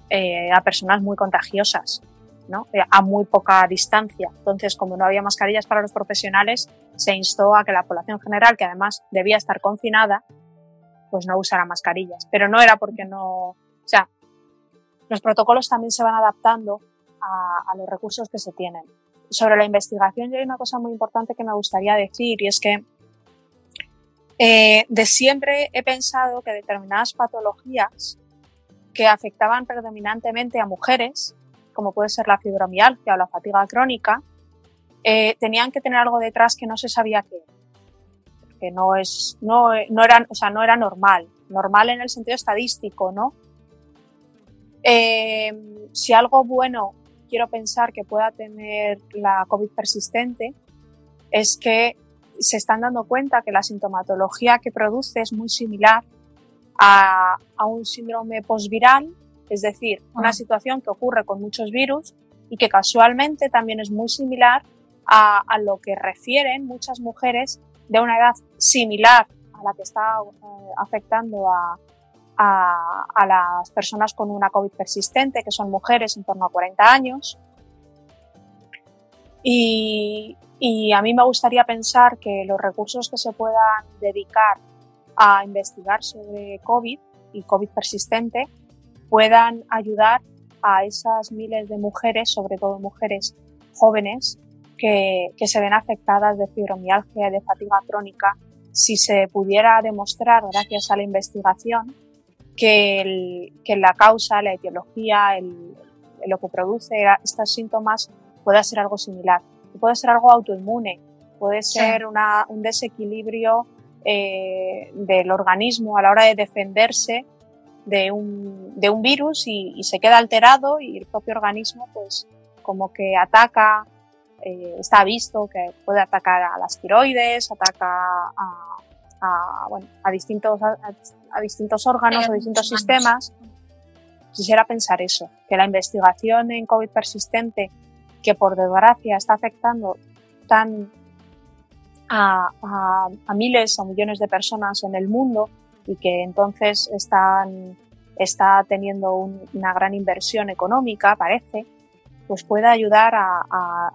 eh, a personas muy contagiosas, ¿no? Eh, a muy poca distancia. Entonces, como no había mascarillas para los profesionales, se instó a que la población general, que además debía estar confinada, pues no usara mascarillas. Pero no era porque no, o sea, los protocolos también se van adaptando a, los recursos que se tienen. sobre la investigación hay una cosa muy importante que me gustaría decir y es que eh, de siempre he pensado que determinadas patologías que afectaban predominantemente a mujeres, como puede ser la fibromialgia o la fatiga crónica, eh, tenían que tener algo detrás que no se sabía qué que no es, no, no era, o sea, no era normal, normal en el sentido estadístico, ¿no? Eh, si algo bueno quiero pensar que pueda tener la COVID persistente es que se están dando cuenta que la sintomatología que produce es muy similar a, a un síndrome posviral, es decir, una ah. situación que ocurre con muchos virus y que casualmente también es muy similar a, a lo que refieren muchas mujeres de una edad similar a la que está eh, afectando a, a, las personas con una COVID persistente, que son mujeres en torno a 40 años. Y, y a mí me gustaría pensar que los recursos que se puedan dedicar a investigar sobre COVID y COVID persistente puedan ayudar a esas miles de mujeres, sobre todo mujeres jóvenes, que, que se ven afectadas de fibromialgia y de fatiga crónica, si se pudiera demostrar, gracias a la investigación, que, el, que la causa, la etiología, el, lo que produce estos síntomas pueda ser algo similar. Puede ser algo autoinmune, puede ser una, un desequilibrio eh, del organismo a la hora de defenderse de un, de un virus y, y, se queda alterado y el propio organismo pues como que ataca eh, está visto que puede atacar a las tiroides, ataca a, a, bueno, a distintos, a, distintos órganos o distintos sistemas. Quisiera pensar eso, que la investigación en COVID persistente, que por desgracia está afectando tan a, a, miles o millones de personas en el mundo y que entonces están, está teniendo una gran inversión económica, parece, pues pueda ayudar a,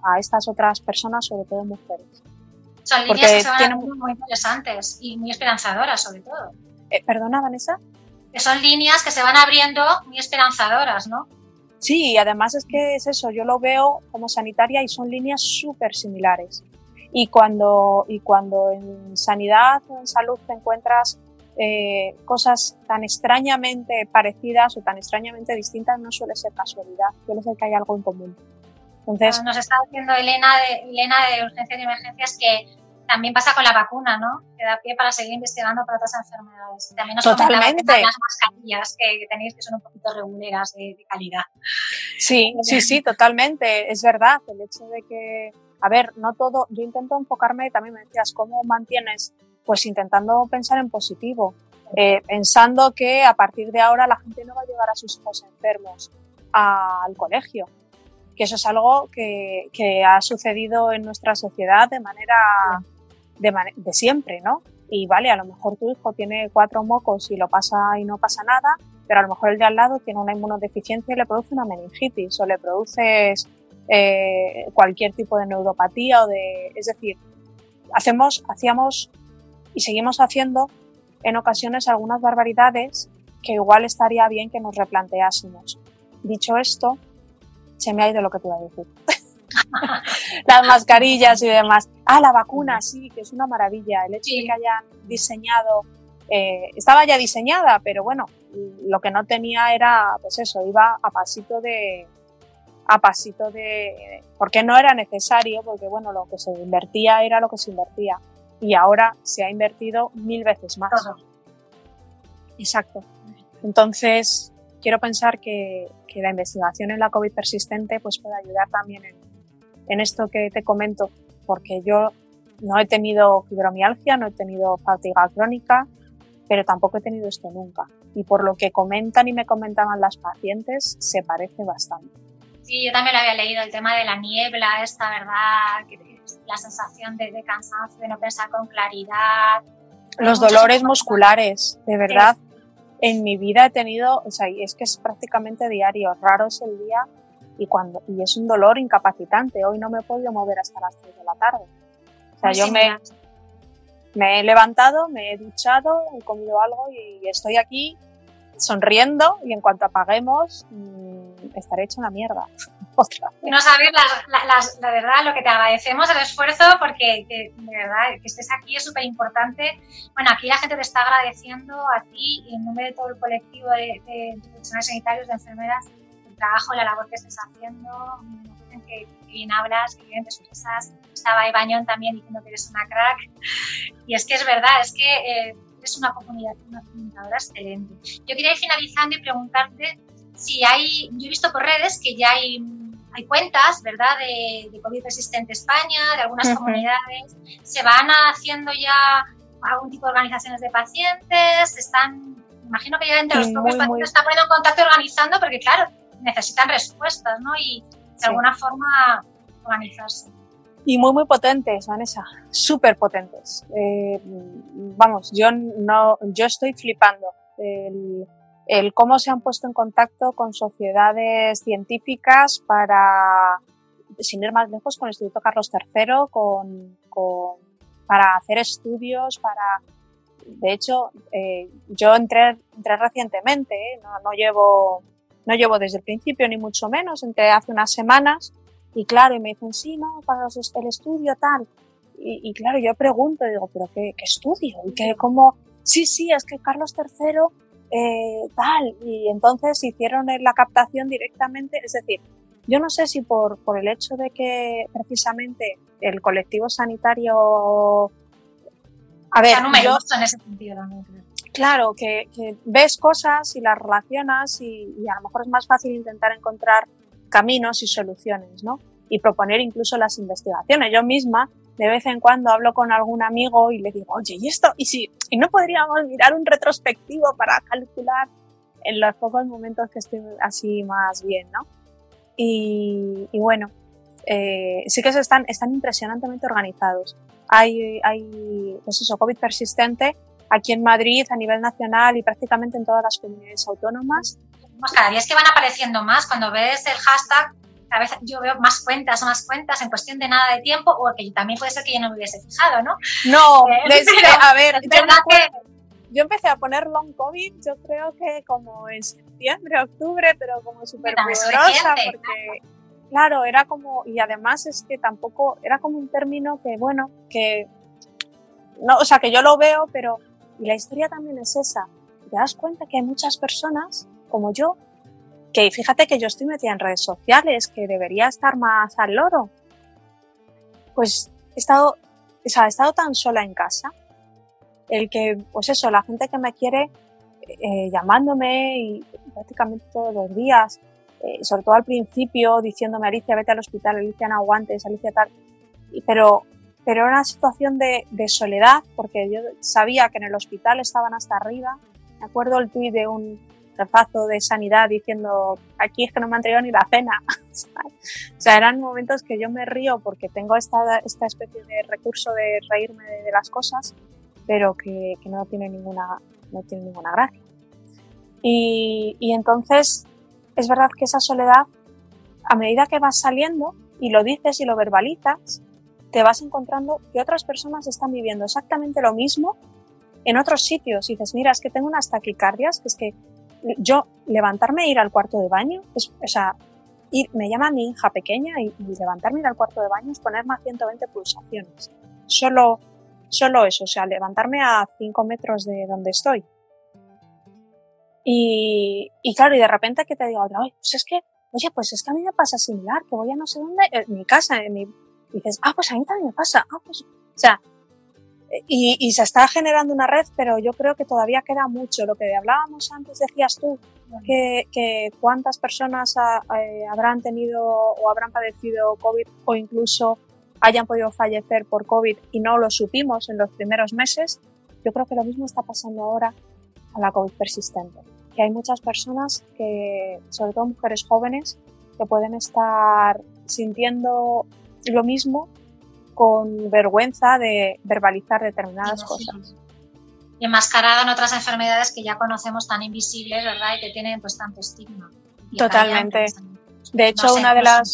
a, estas otras personas, sobre todo mujeres. Son líneas que se van muy interesantes y muy esperanzadoras, sobre todo. Eh, ¿Perdona, Vanessa? Que son líneas que se van abriendo muy esperanzadoras, ¿no? Sí, y además es que es eso, yo lo veo como sanitaria y son líneas súper similares. Y cuando, y cuando en sanidad o en salud te encuentras eh, cosas tan extrañamente parecidas o tan extrañamente distintas no suele ser casualidad, suele ser que hay algo en común. Entonces, Nos está diciendo Elena de, Elena de Urgencias y Emergencias que también pasa con la vacuna, ¿no? Que da pie para seguir investigando para otras enfermedades. También nos Totalmente. las mascarillas que, tenéis que son un poquito reguleras de, de calidad. Sí, sí, sí, totalmente. Es verdad. El hecho de que, a ver, no todo, yo intento enfocarme, también me decías, ¿cómo mantienes pues intentando pensar en positivo, eh, pensando que a partir de ahora la gente no va a llevar a sus hijos enfermos al colegio, que eso es algo que, que ha sucedido en nuestra sociedad de manera de, siempre, ¿no? Y vale, a lo mejor tu hijo tiene cuatro mocos y lo pasa y no pasa nada, pero a lo mejor el de al lado tiene una inmunodeficiencia y le produce una meningitis o le produce eh, cualquier tipo de neuropatía o de, es decir, hacemos, hacíamos y seguimos haciendo en ocasiones algunas barbaridades que igual estaría bien que nos replanteásemos. Dicho esto, se me ha ido lo que te iba a decir. [laughs] Las mascarillas y demás. Ah, la vacuna, sí, que es una maravilla. El hecho de que hayan diseñado, eh, estaba ya diseñada, pero bueno, lo que no tenía era, pues eso, iba a pasito de, a pasito de, porque no era necesario, porque bueno, lo que se invertía era lo que se invertía y ahora se ha invertido mil veces más. Exacto. Entonces, quiero pensar que, que, la investigación en la COVID persistente pues puede ayudar también en, en esto que te comento, porque yo no he tenido fibromialgia, no he tenido fatiga crónica, pero tampoco he tenido esto nunca. Y por lo que comentan y me comentaban las pacientes, se parece bastante. Sí, yo también lo había leído, el tema de la niebla, esta, ¿verdad? Que la sensación de, cansancio, de no pensar con claridad. Los dolores musculares, de verdad. En mi vida he tenido, o sea, es que es prácticamente diario, raro es el día y cuando y es un dolor incapacitante. Hoy no me he podido mover hasta las 3 de la tarde. O sea, yo me, me he levantado, me he duchado, he comido algo y estoy aquí sonriendo y en cuanto apaguemos mm, estaré hecho una mierda. [laughs] No sabes, la verdad, lo que te agradecemos el esfuerzo porque de verdad que estés aquí es súper importante. Bueno, aquí la gente te está agradeciendo a ti y en nombre de todo el colectivo de, profesionales sanitarios, de enfermeras, el trabajo, la labor que estés haciendo. Nos que, bien hablas, que bien te expresas. Estaba Ibañón también diciendo que eres una crack. Y es que es verdad, es que eh, es una comunidad, una comunicadora excelente. Yo quería ir finalizando y preguntarte si hay, yo he visto por redes que ya hay, hay cuentas, ¿verdad?, de, de COVID resistente España, de algunas comunidades, se van haciendo ya algún tipo de organizaciones de pacientes, están, imagino que ya entre los propios pacientes están poniendo en contacto y organizando, porque claro, necesitan respuestas, ¿no? Y de alguna forma organizarse y muy, muy potentes, Vanessa, súper potentes. Eh, vamos, yo, no, yo estoy flipando. El, el, cómo se han puesto en contacto con sociedades científicas para, sin ir más lejos, con el Instituto Carlos III, con, con para hacer estudios, para... De hecho, eh, yo entré, entré recientemente, ¿eh? no, no, llevo, no llevo desde el principio, ni mucho menos, entré hace unas semanas y claro, y me dicen, sí, no, para el estudio tal. Y, claro, yo pregunto, digo, ¿pero qué, estudio? ¿Y qué, cómo? Sí, sí, es que Carlos III eh, tal. Y entonces hicieron la captación directamente. Es decir, yo no sé si por, por el hecho de que precisamente el colectivo sanitario. A ver, yo, en ese sentido Claro, que, ves cosas y las relacionas y, y, a lo mejor es más fácil intentar encontrar caminos y soluciones, ¿no? Y proponer incluso las investigaciones. Yo misma, de vez en cuando, hablo con algún amigo y le digo, oye, ¿y esto? ¿Y si y no podríamos mirar un retrospectivo para calcular en los pocos momentos que estoy así más bien, ¿no? Y, bueno, eh, sí que se están, están impresionantemente organizados. Hay, hay, pues eso, COVID persistente aquí en Madrid a nivel nacional y prácticamente en todas las comunidades autónomas cada día es que van apareciendo más. Cuando ves el hashtag, a veces yo veo más cuentas, más cuentas en cuestión de nada de tiempo, o que también puede ser que yo no me hubiese fijado, ¿no? No, eh, [laughs] a ver, yo, empecé a poner long COVID, yo creo que como en septiembre, octubre, pero como súper poderosa, porque, claro, era como, y además es que tampoco, era como un término que, bueno, que, no, o sea, que yo lo veo, pero, y la historia también es esa, te das cuenta que hay muchas personas como yo, que fíjate que yo estoy metida en redes sociales, que debería estar más al loro. Pues he estado, o sea, he estado tan sola en casa, el que, pues eso, la gente que me quiere eh, llamándome y prácticamente todos los días, eh, sobre todo al principio, diciéndome, Alicia, vete al hospital, Alicia, no aguantes, Alicia tal. pero, pero era una situación de, de soledad, porque yo sabía que en el hospital estaban hasta arriba. Me acuerdo el tuit de un, refazo de sanidad diciendo aquí es que no me han traído ni la cena. [laughs] o sea, eran momentos que yo me río porque tengo esta, esta especie de recurso de reírme de, las cosas, pero que, que, no tiene ninguna, no tiene ninguna gracia. Y, y entonces es verdad que esa soledad, a medida que vas saliendo y lo dices y lo verbalizas, te vas encontrando que otras personas están viviendo exactamente lo mismo en otros sitios. Y dices, mira, es que tengo unas taquicardias, que es que yo levantarme e ir al cuarto de baño, es, o sea, ir, me llama mi hija pequeña y, levantarme e ir al cuarto de baño es ponerme a 120 pulsaciones. Solo, solo eso, o sea, levantarme a 5 metros de donde estoy. Y, y claro, y de repente que te diga otra, vez, pues es que, oye, pues es que a mí me pasa similar, que voy a no sé dónde, en mi casa, en mi, y dices, ah, pues a mí también me pasa, ah, pues, o sea, y, se está generando una red, pero yo creo que todavía queda mucho. Lo que hablábamos antes, decías tú, que, cuántas personas eh, habrán tenido o habrán padecido COVID o incluso hayan podido fallecer por COVID y no lo supimos en los primeros meses. Yo creo que lo mismo está pasando ahora a la COVID persistente. Que hay muchas personas que, sobre todo mujeres jóvenes, que pueden estar sintiendo lo mismo con vergüenza de verbalizar determinadas cosas. Y enmascarado en otras enfermedades que ya conocemos tan invisibles, ¿verdad? Y que tienen pues tanto estigma. Totalmente. De hecho, una de las...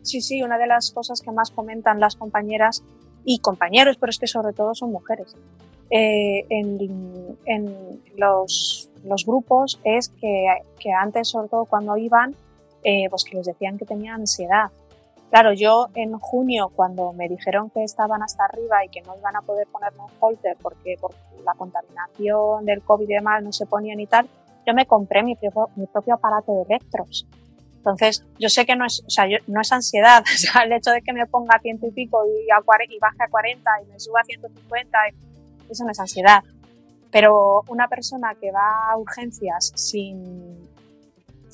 Sí, sí, una de las cosas que más comentan las compañeras y compañeros, pero es que sobre todo son mujeres, eh, en, en los, los, grupos es que, que, antes, sobre todo cuando iban, eh, pues que les decían que tenían ansiedad. Claro, yo en junio, cuando me dijeron que estaban hasta arriba y que no iban a poder ponerme un holter porque por la contaminación del COVID y demás no se ponían y tal, yo me compré mi propio, mi propio aparato de electros. Entonces, yo sé que no es, o sea, no es ansiedad, [laughs] o sea, el hecho de que me ponga a ciento y pico y, a, y baje a 40 y me suba a 150, eso no es ansiedad. Pero una persona que va a urgencias sin,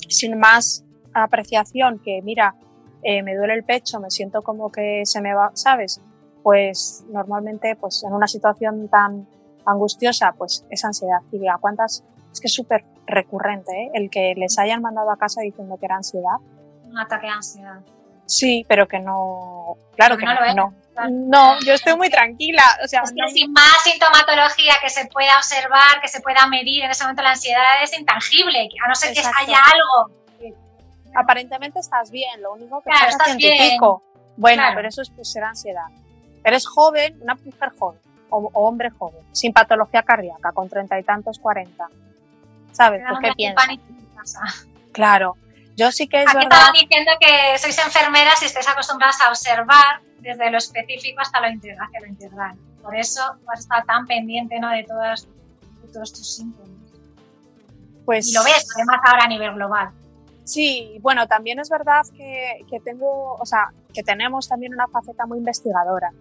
sin más apreciación que, mira, eh, me duele el pecho, me siento como que se me va, ¿sabes? Pues normalmente, pues en una situación tan angustiosa, pues es ansiedad. Y a cuántas, es que es súper recurrente, ¿eh? El que les hayan mandado a casa diciendo que era ansiedad. Un ataque de ansiedad. Sí, pero que no, claro que, no, no. yo estoy muy tranquila. O sea, es que sin más sintomatología que se pueda observar, que se pueda medir en ese momento la ansiedad es intangible, a no ser que haya algo aparentemente estás bien, lo único que estás, estás científico. Bueno, pero eso es pues, ser ansiedad. Eres joven, una mujer joven o, hombre joven, sin patología cardíaca, con treinta y tantos, cuarenta. ¿Sabes? ¿Por qué piensas? Claro. Yo sí que es Aquí verdad... estaban diciendo que sois enfermeras y estáis acostumbradas a observar desde lo específico hasta lo integral, hacia lo integral. Por eso has estado tan pendiente ¿no? de, todos, de todos tus síntomas. Pues... Y lo ves además ahora a nivel global. Sí, bueno, también es verdad que, que, tengo, o sea, que tenemos también una faceta muy investigadora.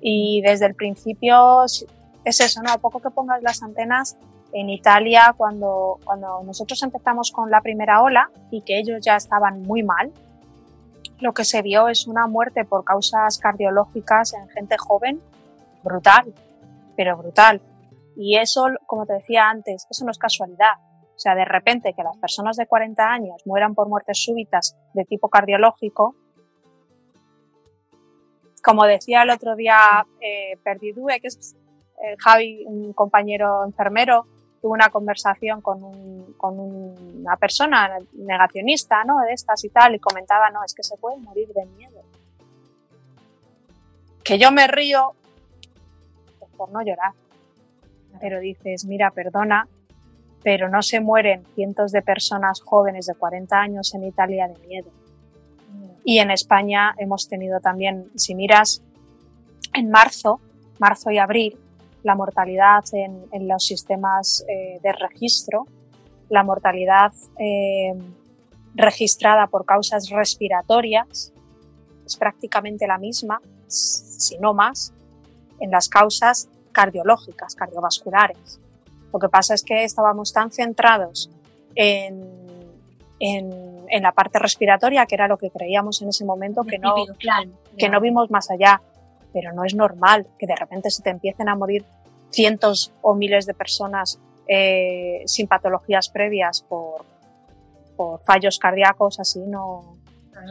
Y desde el principio es eso, ¿no? A poco que pongas las antenas, en Italia, cuando, cuando nosotros empezamos con la primera ola y que ellos ya estaban muy mal, lo que se vio es una muerte por causas cardiológicas en gente joven brutal, pero brutal. Y eso, como te decía antes, eso no es casualidad. O sea, de repente que las personas de 40 años mueran por muertes súbitas de tipo cardiológico, como decía el otro día eh, Perdidue, que es eh, Javi, un compañero enfermero, tuvo una conversación con, un, con una persona negacionista, ¿no? De estas y tal, y comentaba, no, es que se puede morir de miedo. Que yo me río pues, por no llorar. Pero dices, mira, perdona, pero no se mueren cientos de personas jóvenes de 40 años en Italia de miedo. Y en España hemos tenido también, si miras en marzo, marzo y abril, la mortalidad en, los sistemas eh, de registro, la mortalidad eh, registrada por causas respiratorias es prácticamente la misma, si no más, en las causas cardiológicas, cardiovasculares. Lo que pasa es que estábamos tan centrados en, en, la parte respiratoria, que era lo que creíamos en ese momento, que no, que no vimos más allá. Pero no es normal que de repente se te empiecen a morir cientos o miles de personas eh, sin patologías previas por, por fallos cardíacos, así no,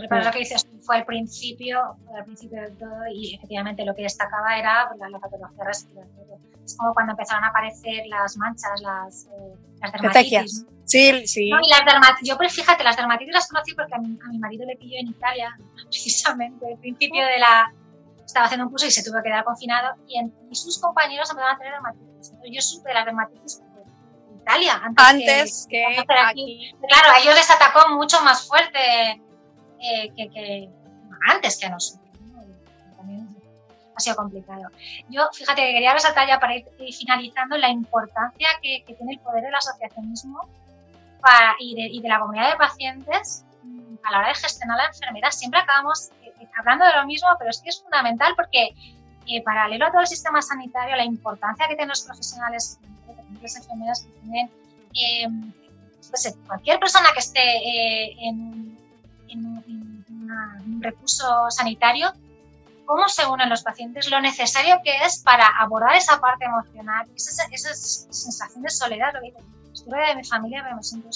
pero lo que dices fue al principio, al principio del todo y efectivamente lo que destacaba era la, patología respiratoria. Es como cuando empezaron a aparecer las manchas, las, eh, las dermatitis. Sí, sí. No, y las dermatitis, yo pues fíjate, las dermatitis las conocí porque a mi, a mi marido le pilló en Italia, [laughs] precisamente, al principio de la... Estaba haciendo un curso y se tuvo que quedar confinado y, en, y sus compañeros empezaron a tener dermatitis. Entonces yo supe de las dermatitis en Italia antes, que, aquí. Claro, a ellos les atacó mucho más fuerte eh, que, antes que nosotros. También ha sido complicado. Yo, fíjate, que quería resaltar ya para ir finalizando la importancia que, tiene el poder del asociacionismo y, de, la comunidad de pacientes mm, a la hora de gestionar la enfermedad. Siempre acabamos eh, eh, hablando de lo mismo, pero es que es fundamental porque paralelo a todo el sistema sanitario, la importancia que tienen los profesionales, las enfermeras que tienen, pues, cualquier persona que esté en en, un recurso sanitario, cómo se unen los pacientes, lo necesario que es para abordar esa parte emocional, esa, esa sensación de soledad, lo que estuve de mi familia, pero me siento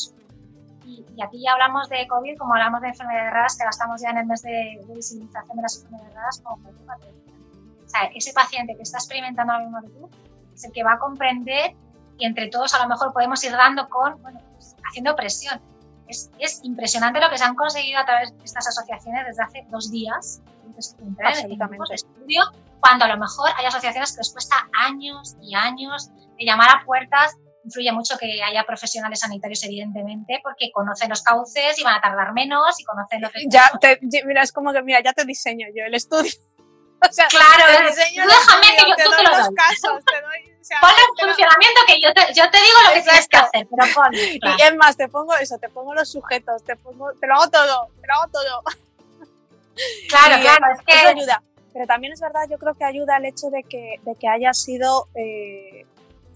y, y, aquí ya hablamos de COVID, como hablamos de enfermedades raras, que gastamos ya en el mes de, visibilización de las enfermedades raras como O sea, ese paciente que está experimentando lo mismo que tú es el que va a comprender y entre todos a lo mejor podemos ir dando con, bueno, pues, haciendo presión es, es, impresionante lo que se han conseguido a través de estas asociaciones desde hace dos días. Absolutamente. estudio, cuando a lo mejor hay asociaciones que les cuesta años y años de llamar a puertas influye mucho que haya profesionales sanitarios, evidentemente, porque conocen los cauces y van a tardar menos y conocen lo que... Ya, te, mira, es como que, mira, ya te diseño yo el estudio. [laughs] O sea, claro, diseño déjame que yo te, doy los casos, te doy... O sea, el funcionamiento que yo te, yo te digo lo que tienes que hacer, pero pon. [laughs] Y es más, te pongo eso, te pongo los sujetos, te pongo, te lo hago todo, te lo hago todo. [laughs] Claro, claro, es que... Eso ayuda. Pero también es verdad, yo creo que ayuda el hecho de que, de que haya sido eh,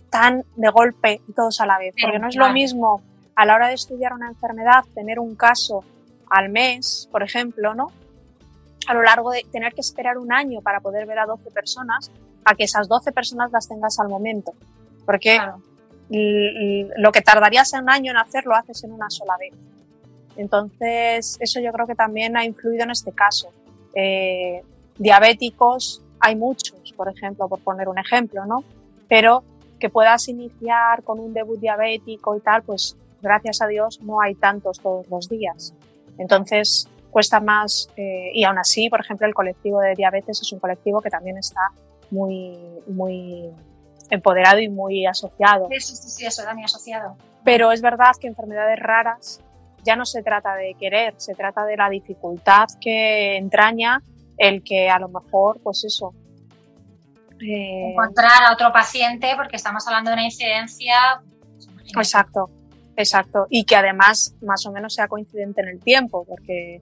tan de golpe y todos a la vez. Porque no es lo mismo a la hora de estudiar una enfermedad tener un caso al mes, por ejemplo, ¿no? A lo largo de tener que esperar un año para poder ver a 12 personas, a que esas 12 personas las tengas al momento. Porque lo que tardarías un año en hacer lo haces en una sola vez. Entonces, eso yo creo que también ha influido en este caso. Eh, diabéticos hay muchos, por ejemplo, por poner un ejemplo, ¿no? Pero que puedas iniciar con un debut diabético y tal, pues gracias a Dios no hay tantos todos los días. Entonces cuesta más eh, y aún así, por ejemplo, el colectivo de diabetes es un colectivo que también está muy, muy empoderado y muy asociado. Sí, sí, sí, eso, muy asociado. Pero es verdad que enfermedades raras ya no se trata de querer, se trata de la dificultad que entraña el que a lo mejor, pues eso, eh, encontrar a otro paciente porque estamos hablando de una incidencia. Exacto, exacto. Y que además más o menos sea coincidente en el tiempo, porque,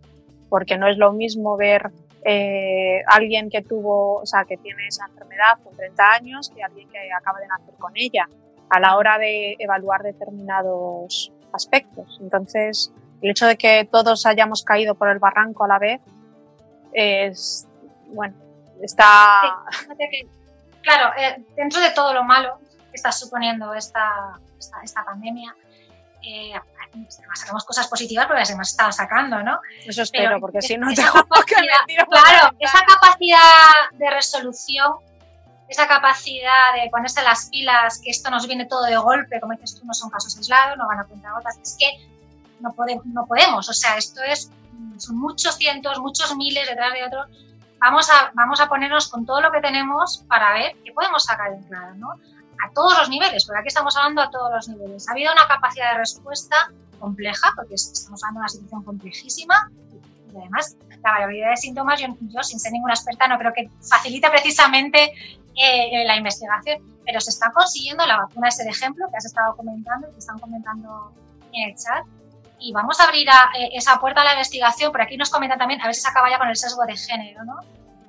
porque no es lo mismo ver eh, alguien que tuvo, o sea, que tiene esa enfermedad con 30 años que alguien que acaba de nacer con ella a la hora de evaluar determinados aspectos. Entonces, el hecho de que todos hayamos caído por el barranco a la vez es, bueno, está claro, eh, dentro de todo lo malo que está suponiendo esta, esta, pandemia, eh, sacamos cosas positivas porque las hemos estado sacando, ¿no? Eso espero, porque si no esa [laughs] capacidad, Claro, esa capacidad de resolución, esa capacidad de ponerse las pilas, que esto nos viene todo de golpe, como dices tú, no son casos aislados, no van a cuenta gotas, es que no podemos, no podemos, o sea, esto es, son muchos cientos, muchos miles detrás de otros vamos a, vamos a ponernos con todo lo que tenemos para ver qué podemos sacar en claro, ¿no? A todos los niveles, porque aquí estamos hablando a todos los niveles. Ha habido una capacidad de respuesta compleja, porque estamos hablando de una situación complejísima, y además la variabilidad de síntomas, yo, sin ser ninguna experta, no creo que facilite precisamente eh, la investigación, pero se está consiguiendo, la vacuna es el ejemplo que has estado comentando y que están comentando en el chat, y vamos a abrir eh, esa puerta a la investigación, pero aquí nos comentan también, a ver si se acaba ya con el sesgo de género, ¿no?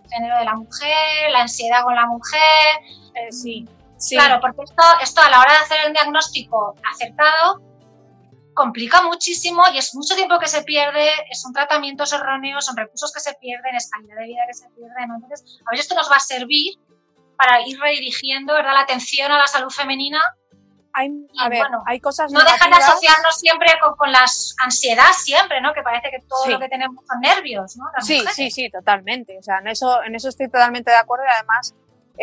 El género de la mujer, la ansiedad con la mujer. Eh, sí, sí. Claro, porque esto, esto a la hora de hacer el diagnóstico acertado complica muchísimo y es mucho tiempo que se pierde, son tratamientos erróneos, son recursos que se pierden, es calidad de vida que se pierde. Entonces, a ver, esto nos va a servir para ir redirigiendo ¿verdad? la atención a la salud femenina hay, a ver, hay cosas No dejan de asociarnos siempre con, con las ansiedad siempre, ¿no? Que parece que todo lo que tenemos son nervios, ¿no? sí, sí, sí, totalmente. O sea, en eso, en eso estoy totalmente de acuerdo y además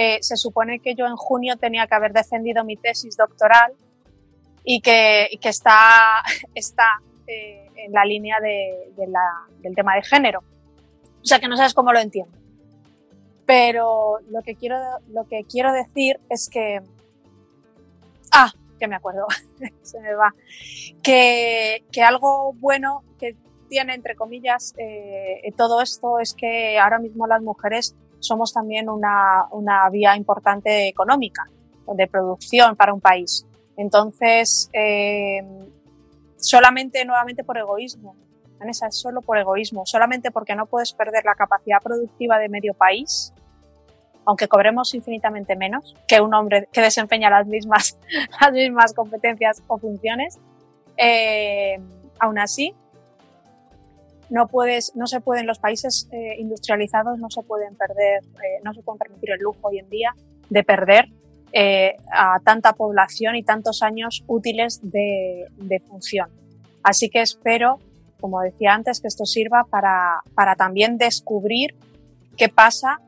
eh, se supone que yo en junio tenía que haber defendido mi tesis doctoral y que, está, [laughs] está eh, en la línea del tema de género. O sea, que no sabes cómo lo entiendo. Pero lo que quiero, lo que quiero decir es que Ah, que me acuerdo, [laughs] se me va. Que, que, algo bueno que tiene, entre comillas, eh, todo esto es que ahora mismo las mujeres somos también una, una vía importante económica, de producción para un país. Entonces, eh, solamente nuevamente por egoísmo, Vanessa, es solo por egoísmo, solamente porque no puedes perder la capacidad productiva de medio país, aunque cobremos infinitamente menos que un hombre que desempeña las mismas, [laughs] las mismas competencias o funciones, eh, aún así, no puedes, no se pueden, los países eh, industrializados no se pueden perder, eh, no se pueden permitir el lujo hoy en día de perder a tanta población y tantos años útiles de, de, función. Así que espero, como decía antes, que esto sirva para, para también descubrir qué pasa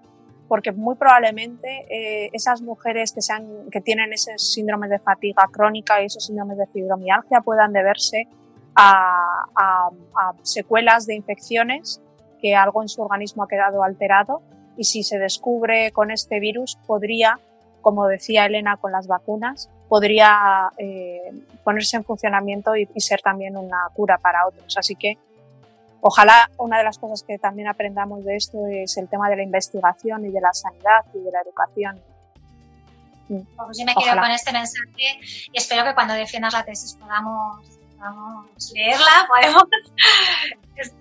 porque muy probablemente eh, esas mujeres que, sean, que tienen esos síndromes de fatiga crónica y esos síndromes de fibromialgia puedan deberse a, a, a secuelas de infecciones que algo en su organismo ha quedado alterado y si se descubre con este virus podría, como decía Elena con las vacunas, podría eh, ponerse en funcionamiento y, ser también una cura para otros. Así que ojalá una de las cosas que también aprendamos de esto es el tema de la investigación y de la sanidad y de la educación. Pues yo me quedo con este mensaje y espero que cuando defiendas la tesis podamos, podamos leerla, podemos,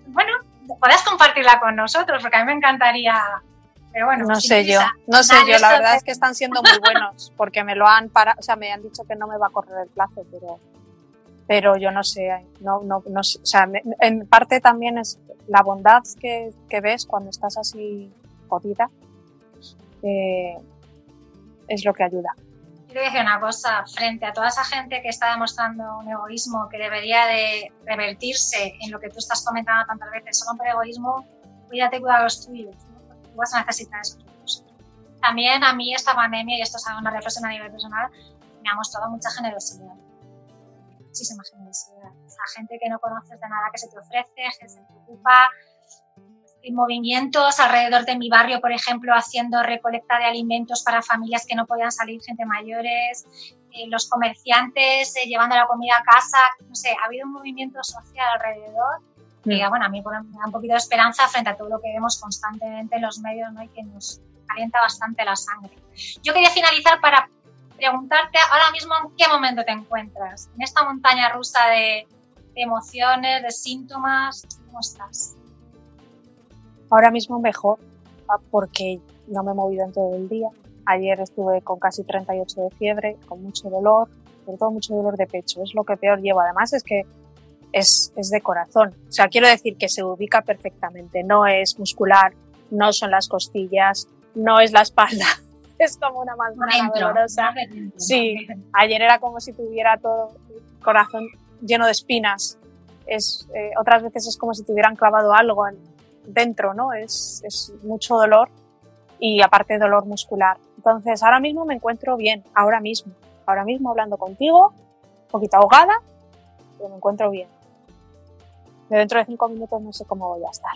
bueno, puedas compartirla con nosotros, porque a mí me encantaría pero bueno, no sé yo, no sé yo, la verdad es que están siendo muy buenos porque me lo han para, o sea, me han dicho que no me va a correr el plazo, pero pero yo no sé, no, no, no o sea, en parte también es la bondad que, que ves cuando estás así jodida, eh, es lo que ayuda. Quiero decir una cosa, frente a toda esa gente que está demostrando un egoísmo que debería de revertirse en lo que tú estás comentando tantas veces, solo por egoísmo, cuídate, cuida los tuyos vas a necesitar esos recursos. También a mí esta pandemia, y esto es una reflexión a nivel personal, me ha mostrado mucha generosidad. Muchísima generosidad. O gente que no conoces de nada que se te ofrece, que se preocupa. Movimientos alrededor de mi barrio, por ejemplo, haciendo recolecta de alimentos para familias que no podían salir, gente mayores, eh, los comerciantes eh, llevando la comida a casa, no sé, ha habido un movimiento social alrededor que bueno, a mí me da un poquito de esperanza frente a todo lo que vemos constantemente en los medios ¿no? y que nos calienta bastante la sangre. Yo quería finalizar para preguntarte ahora mismo en qué momento te encuentras, en esta montaña rusa de, emociones, de síntomas, ¿cómo estás? Ahora mismo mejor, ah, porque no me he movido en todo el día. Ayer estuve con casi 38 de fiebre, con mucho dolor, sobre todo mucho dolor de pecho. Es lo que peor llevo. Además es que es, es de corazón. O sea, quiero decir que se ubica perfectamente. No es muscular, no son las costillas, no es la espalda. [laughs] Es como una manzana dolorosa. Sí, ayer era como si tuviera todo el corazón lleno de espinas. Es, eh, otras veces es como si tuvieran clavado algo dentro, ¿no? Es, es mucho dolor y aparte dolor muscular. Entonces, ahora mismo me encuentro bien, ahora mismo. Ahora mismo hablando contigo, un poquito ahogada, pero me encuentro bien dentro de cinco minutos no sé cómo voy a estar.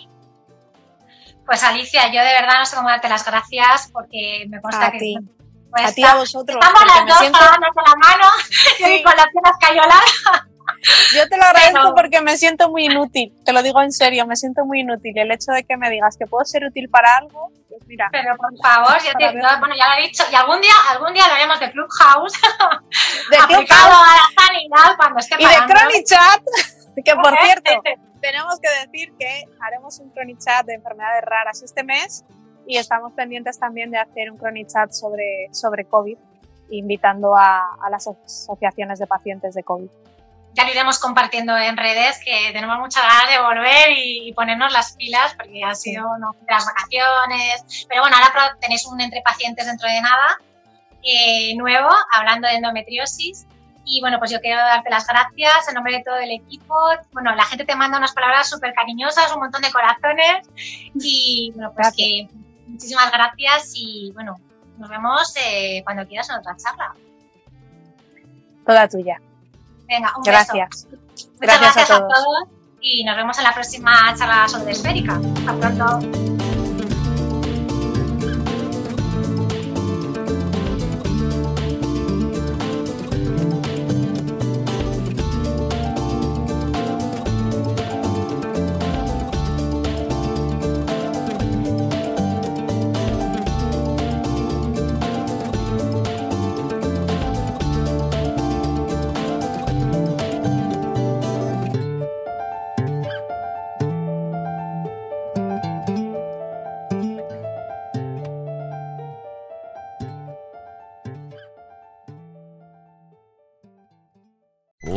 Pues Alicia, yo de verdad no sé cómo darte las gracias porque me consta que... Ti. Pues, a ti a vosotros. Estamos las dos siento... con la mano [laughs] y con las piernas cayoladas. Yo te lo agradezco porque me siento muy inútil, te lo digo en serio, me siento muy inútil. El hecho de que me digas que puedo ser útil para algo, pues mira. Pero por favor, ya te, bueno, ya lo he dicho, y algún día, algún día lo haremos de Clubhouse, [laughs] de aplicado Clubhouse. a la sanidad cuando esté Y de Chronic Chat, [laughs] que por [laughs] cierto, tenemos que decir que haremos un Chat de enfermedades raras este mes y estamos pendientes también de hacer un Chat sobre, sobre COVID, invitando a, a las asociaciones de pacientes de COVID ya lo iremos compartiendo en redes, que tenemos muchas ganas de volver y, ponernos las pilas, porque ha sido ¿no? las vacaciones. Pero bueno, ahora tenéis un entre pacientes dentro de nada, eh, nuevo, hablando de endometriosis. Y bueno, pues yo quiero darte las gracias en nombre de todo el equipo. Bueno, la gente te manda unas palabras súper cariñosas, un montón de corazones. Y bueno, pues que muchísimas gracias y bueno, nos vemos eh, cuando quieras en otra charla. Toda tuya. Venga, un gracias. beso. Muchas gracias, gracias a, todos. a todos y nos vemos en la próxima charla sobre esférica. Hasta pronto.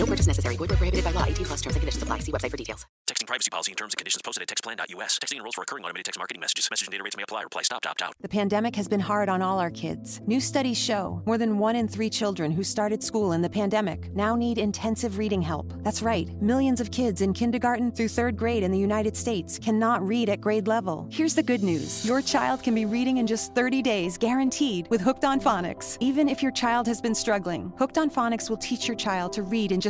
No purchase necessary. Void where prohibited by law. 18 plus terms and conditions apply. See website for details. Texting privacy policy and terms and conditions posted at textplan.us. Texting enrolls for recurring automated text marketing messages. Message and data rates may apply. Reply stop to opt out. The pandemic has been hard on all our kids. New studies show more than one in three children who started school in the pandemic now need intensive reading help. That's right. Millions of kids in kindergarten through third grade in the United States cannot read at grade level. Here's the good news. Your child can be reading in just 30 days, guaranteed, with Hooked on Phonics. Even if your child has been struggling, Hooked on Phonics will teach your child to read in just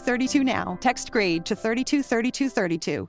323232 now. Text grade to 323232.